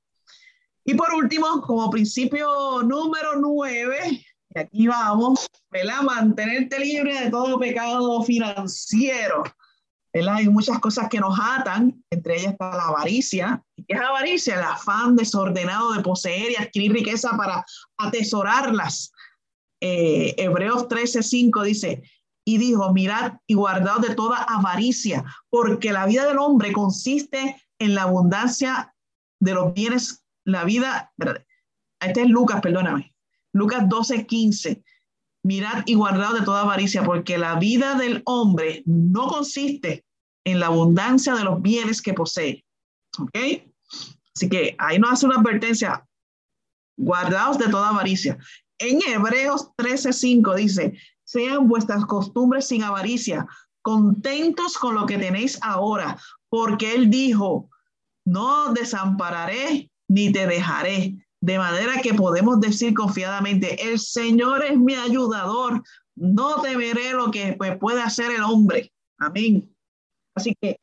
y por último, como principio número nueve, y aquí vamos, ¿verdad? Mantenerte libre de todo pecado financiero. ¿verdad? Hay muchas cosas que nos atan, entre ellas está la avaricia. ¿Y qué es avaricia? El afán desordenado de poseer y adquirir riqueza para atesorarlas. Eh, Hebreos 13:5 dice, y dijo, mirad y guardad de toda avaricia, porque la vida del hombre consiste en la abundancia de los bienes, la vida, este es Lucas, perdóname, Lucas 12, 15. Mirad y guardad de toda avaricia, porque la vida del hombre no consiste en la abundancia de los bienes que posee. ¿Ok? Así que ahí nos hace una advertencia. Guardaos de toda avaricia. En Hebreos 13, 5 dice, sean vuestras costumbres sin avaricia, contentos con lo que tenéis ahora, porque Él dijo, no desampararé ni te dejaré. De manera que podemos decir confiadamente, el Señor es mi ayudador, no temeré lo que pues, puede hacer el hombre. Amén. Así que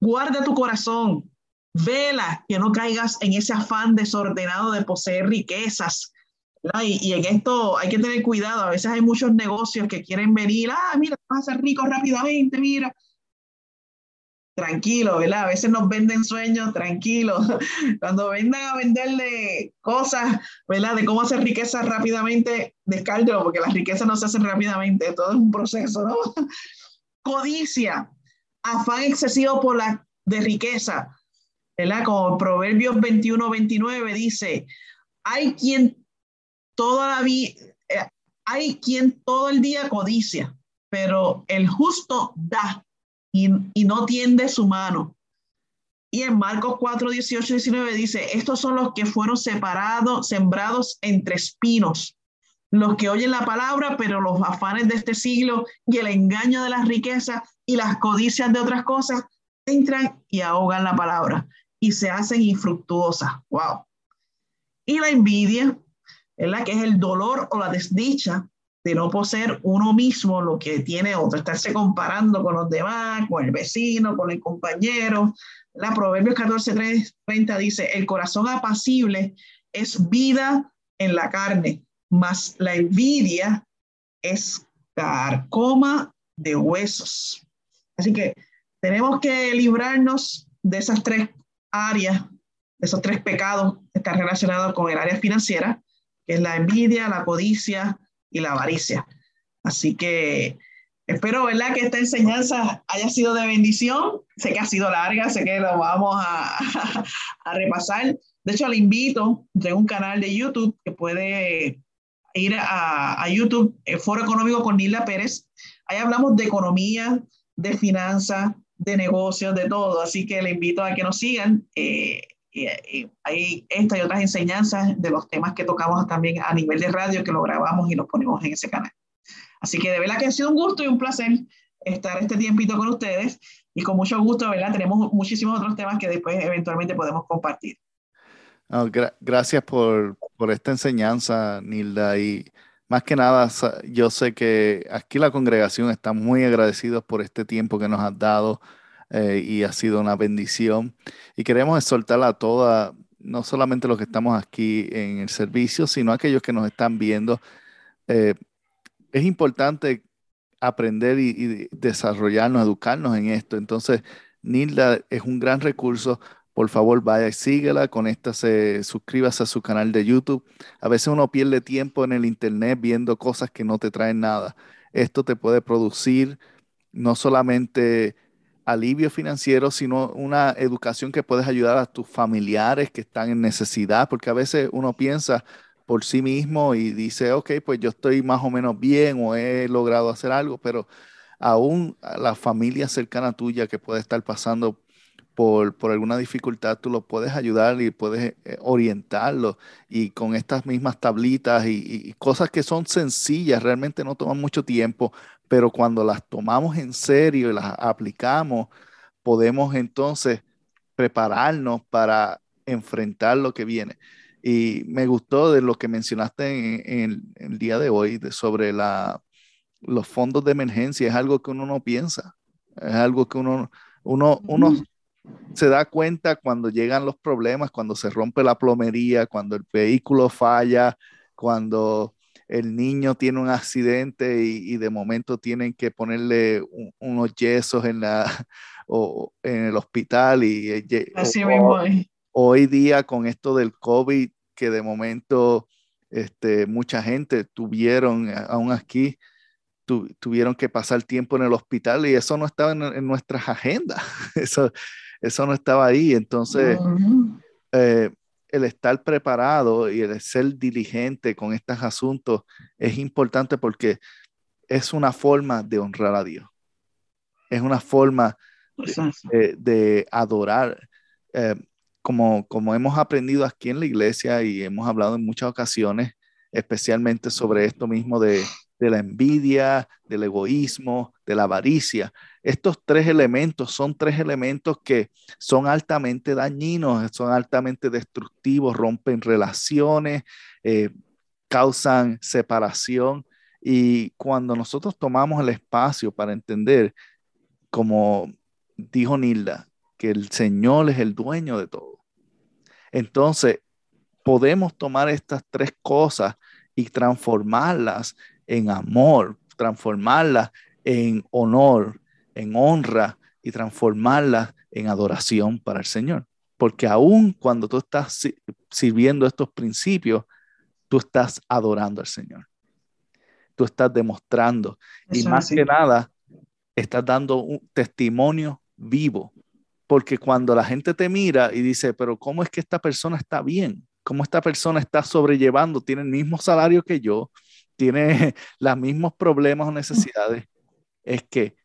guarda tu corazón, vela que no caigas en ese afán desordenado de poseer riquezas. Y, y, en esto hay que tener cuidado. A veces hay muchos negocios que quieren venir, ah, mira, vas a ser rico rápidamente, mira tranquilo, ¿verdad? A veces nos venden sueños, tranquilo. Cuando vendan a venderle cosas, ¿verdad? De cómo hacer riqueza rápidamente, descártelo, porque las riquezas no se hacen rápidamente, todo es un proceso, ¿no? Codicia, afán excesivo por la de riqueza, ¿verdad? Como Proverbios 21, 29 dice, hay quien toda la eh, hay quien todo el día codicia, pero el justo da y, no tiende su mano. Y en Marcos 4, 18, 19 dice, estos son los que fueron separados, sembrados entre espinos, los que oyen la palabra, pero los afanes de este siglo y el engaño de las riquezas y las codicias de otras cosas entran y ahogan la palabra y se hacen infructuosas. Wow. Y la envidia, la que es el dolor o la desdicha, de no poseer uno mismo lo que tiene otro, estarse comparando con los demás, con el vecino, con el compañero. La Proverbios 14, 30 dice, el corazón apacible es vida en la carne, mas la envidia es carcoma de huesos. Así que tenemos que librarnos de esas tres áreas, de esos tres pecados que están relacionados con el área financiera, que es la envidia, la codicia y la avaricia. Así que espero, ¿verdad?, que esta enseñanza haya sido de bendición. Sé que ha sido larga, sé que lo vamos a, repasar. De hecho, le invito, tengo un canal de YouTube que puede ir a, YouTube, el Foro Económico con Nila Pérez. Ahí hablamos de economía, de finanzas, de negocios, de todo. Así que le invito a que nos sigan. Eh, y, hay esta y otras enseñanzas de los temas que tocamos también a nivel de radio que lo grabamos y los ponemos en ese canal. Así que de verdad que ha sido un gusto y un placer estar este tiempito con ustedes y con mucho gusto, ¿verdad? Tenemos muchísimos otros temas que después eventualmente podemos compartir. gracias por, por, esta enseñanza, Nilda. Y más que nada, yo sé que aquí la congregación está muy agradecidos por este tiempo que nos has dado eh, y ha sido una bendición. Y queremos exhortar a toda, no solamente los que estamos aquí en el servicio, sino aquellos que nos están viendo. Eh, es importante aprender y, y, desarrollarnos, educarnos en esto. Entonces, Nilda es un gran recurso. Por favor, vaya y síguela, conéctase, suscríbase a su canal de YouTube. A veces uno pierde tiempo en el Internet viendo cosas que no te traen nada. Esto te puede producir no solamente alivio financiero, sino una educación que puedes ayudar a tus familiares que están en necesidad, porque a veces uno piensa por sí mismo y dice, ok, pues yo estoy más o menos bien o he logrado hacer algo, pero aún la familia cercana tuya que puede estar pasando por, por, alguna dificultad, tú lo puedes ayudar y puedes eh, orientarlo. Y con estas mismas tablitas y, y, cosas que son sencillas, realmente no toman mucho tiempo, pero cuando las tomamos en serio y las aplicamos, podemos entonces prepararnos para enfrentar lo que viene. Y me gustó de lo que mencionaste en, el día de hoy sobre la, los fondos de emergencia. Es algo que uno no piensa. Es algo que uno, uno, uno se da cuenta cuando llegan los problemas, cuando se rompe la plomería, cuando el vehículo falla, cuando el niño tiene un accidente y, de momento tienen que ponerle unos yesos en, la, o, en el hospital. Y, eh, Así mismo. Hoy día con esto del COVID, que de momento este, mucha gente tuvieron, aún aquí, tuvieron que pasar tiempo en el hospital y eso no estaba en, nuestras agendas. Eso, eso no estaba ahí. Entonces, el estar preparado y el ser diligente con estos asuntos es importante porque es una forma de honrar a Dios. Es una forma de, adorar. Eh, como, como hemos aprendido aquí en la iglesia y hemos hablado en muchas ocasiones, especialmente sobre esto mismo de, de la envidia, del egoísmo, de la avaricia. Estos tres elementos son tres elementos que son altamente dañinos, son altamente destructivos, rompen relaciones, eh, causan separación. Y cuando nosotros tomamos el espacio para entender, como dijo Nilda, que el Señor es el dueño de todo, entonces podemos tomar estas tres cosas y transformarlas en amor, transformarla en honor, en honra y transformarla en adoración para el Señor. Porque aún cuando tú estás sirviendo estos principios, tú estás adorando al Señor. Tú estás demostrando. y más que nada, estás dando un testimonio vivo. Porque cuando la gente te mira y dice, pero ¿cómo es que esta persona está bien? ¿Cómo esta persona está sobrellevando? Tiene el mismo salario que yo, tiene los mismos problemas o necesidades, es que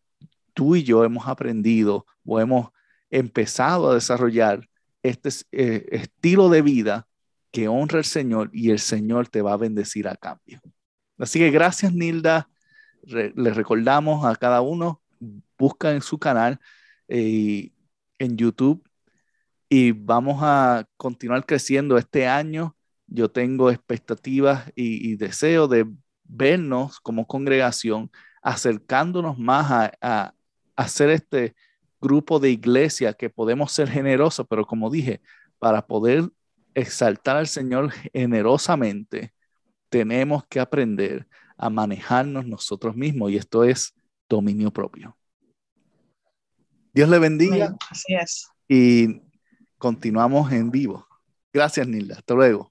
tú y yo hemos aprendido o hemos empezado a desarrollar este eh, estilo de vida que honra al Señor y el Señor te va a bendecir a cambio. Así que gracias, Nilda. les recordamos a cada uno, busca en su canal eh, en YouTube y vamos a continuar creciendo este año. Yo tengo expectativas y, y deseo de vernos como congregación, acercándonos más a, a, hacer este grupo de iglesia que podemos ser generosos, pero como dije, para poder exaltar al Señor generosamente, tenemos que aprender a manejarnos nosotros mismos y esto es dominio propio. Dios le bendiga. Así es. Y continuamos en vivo. Gracias, Nilda. Hasta luego.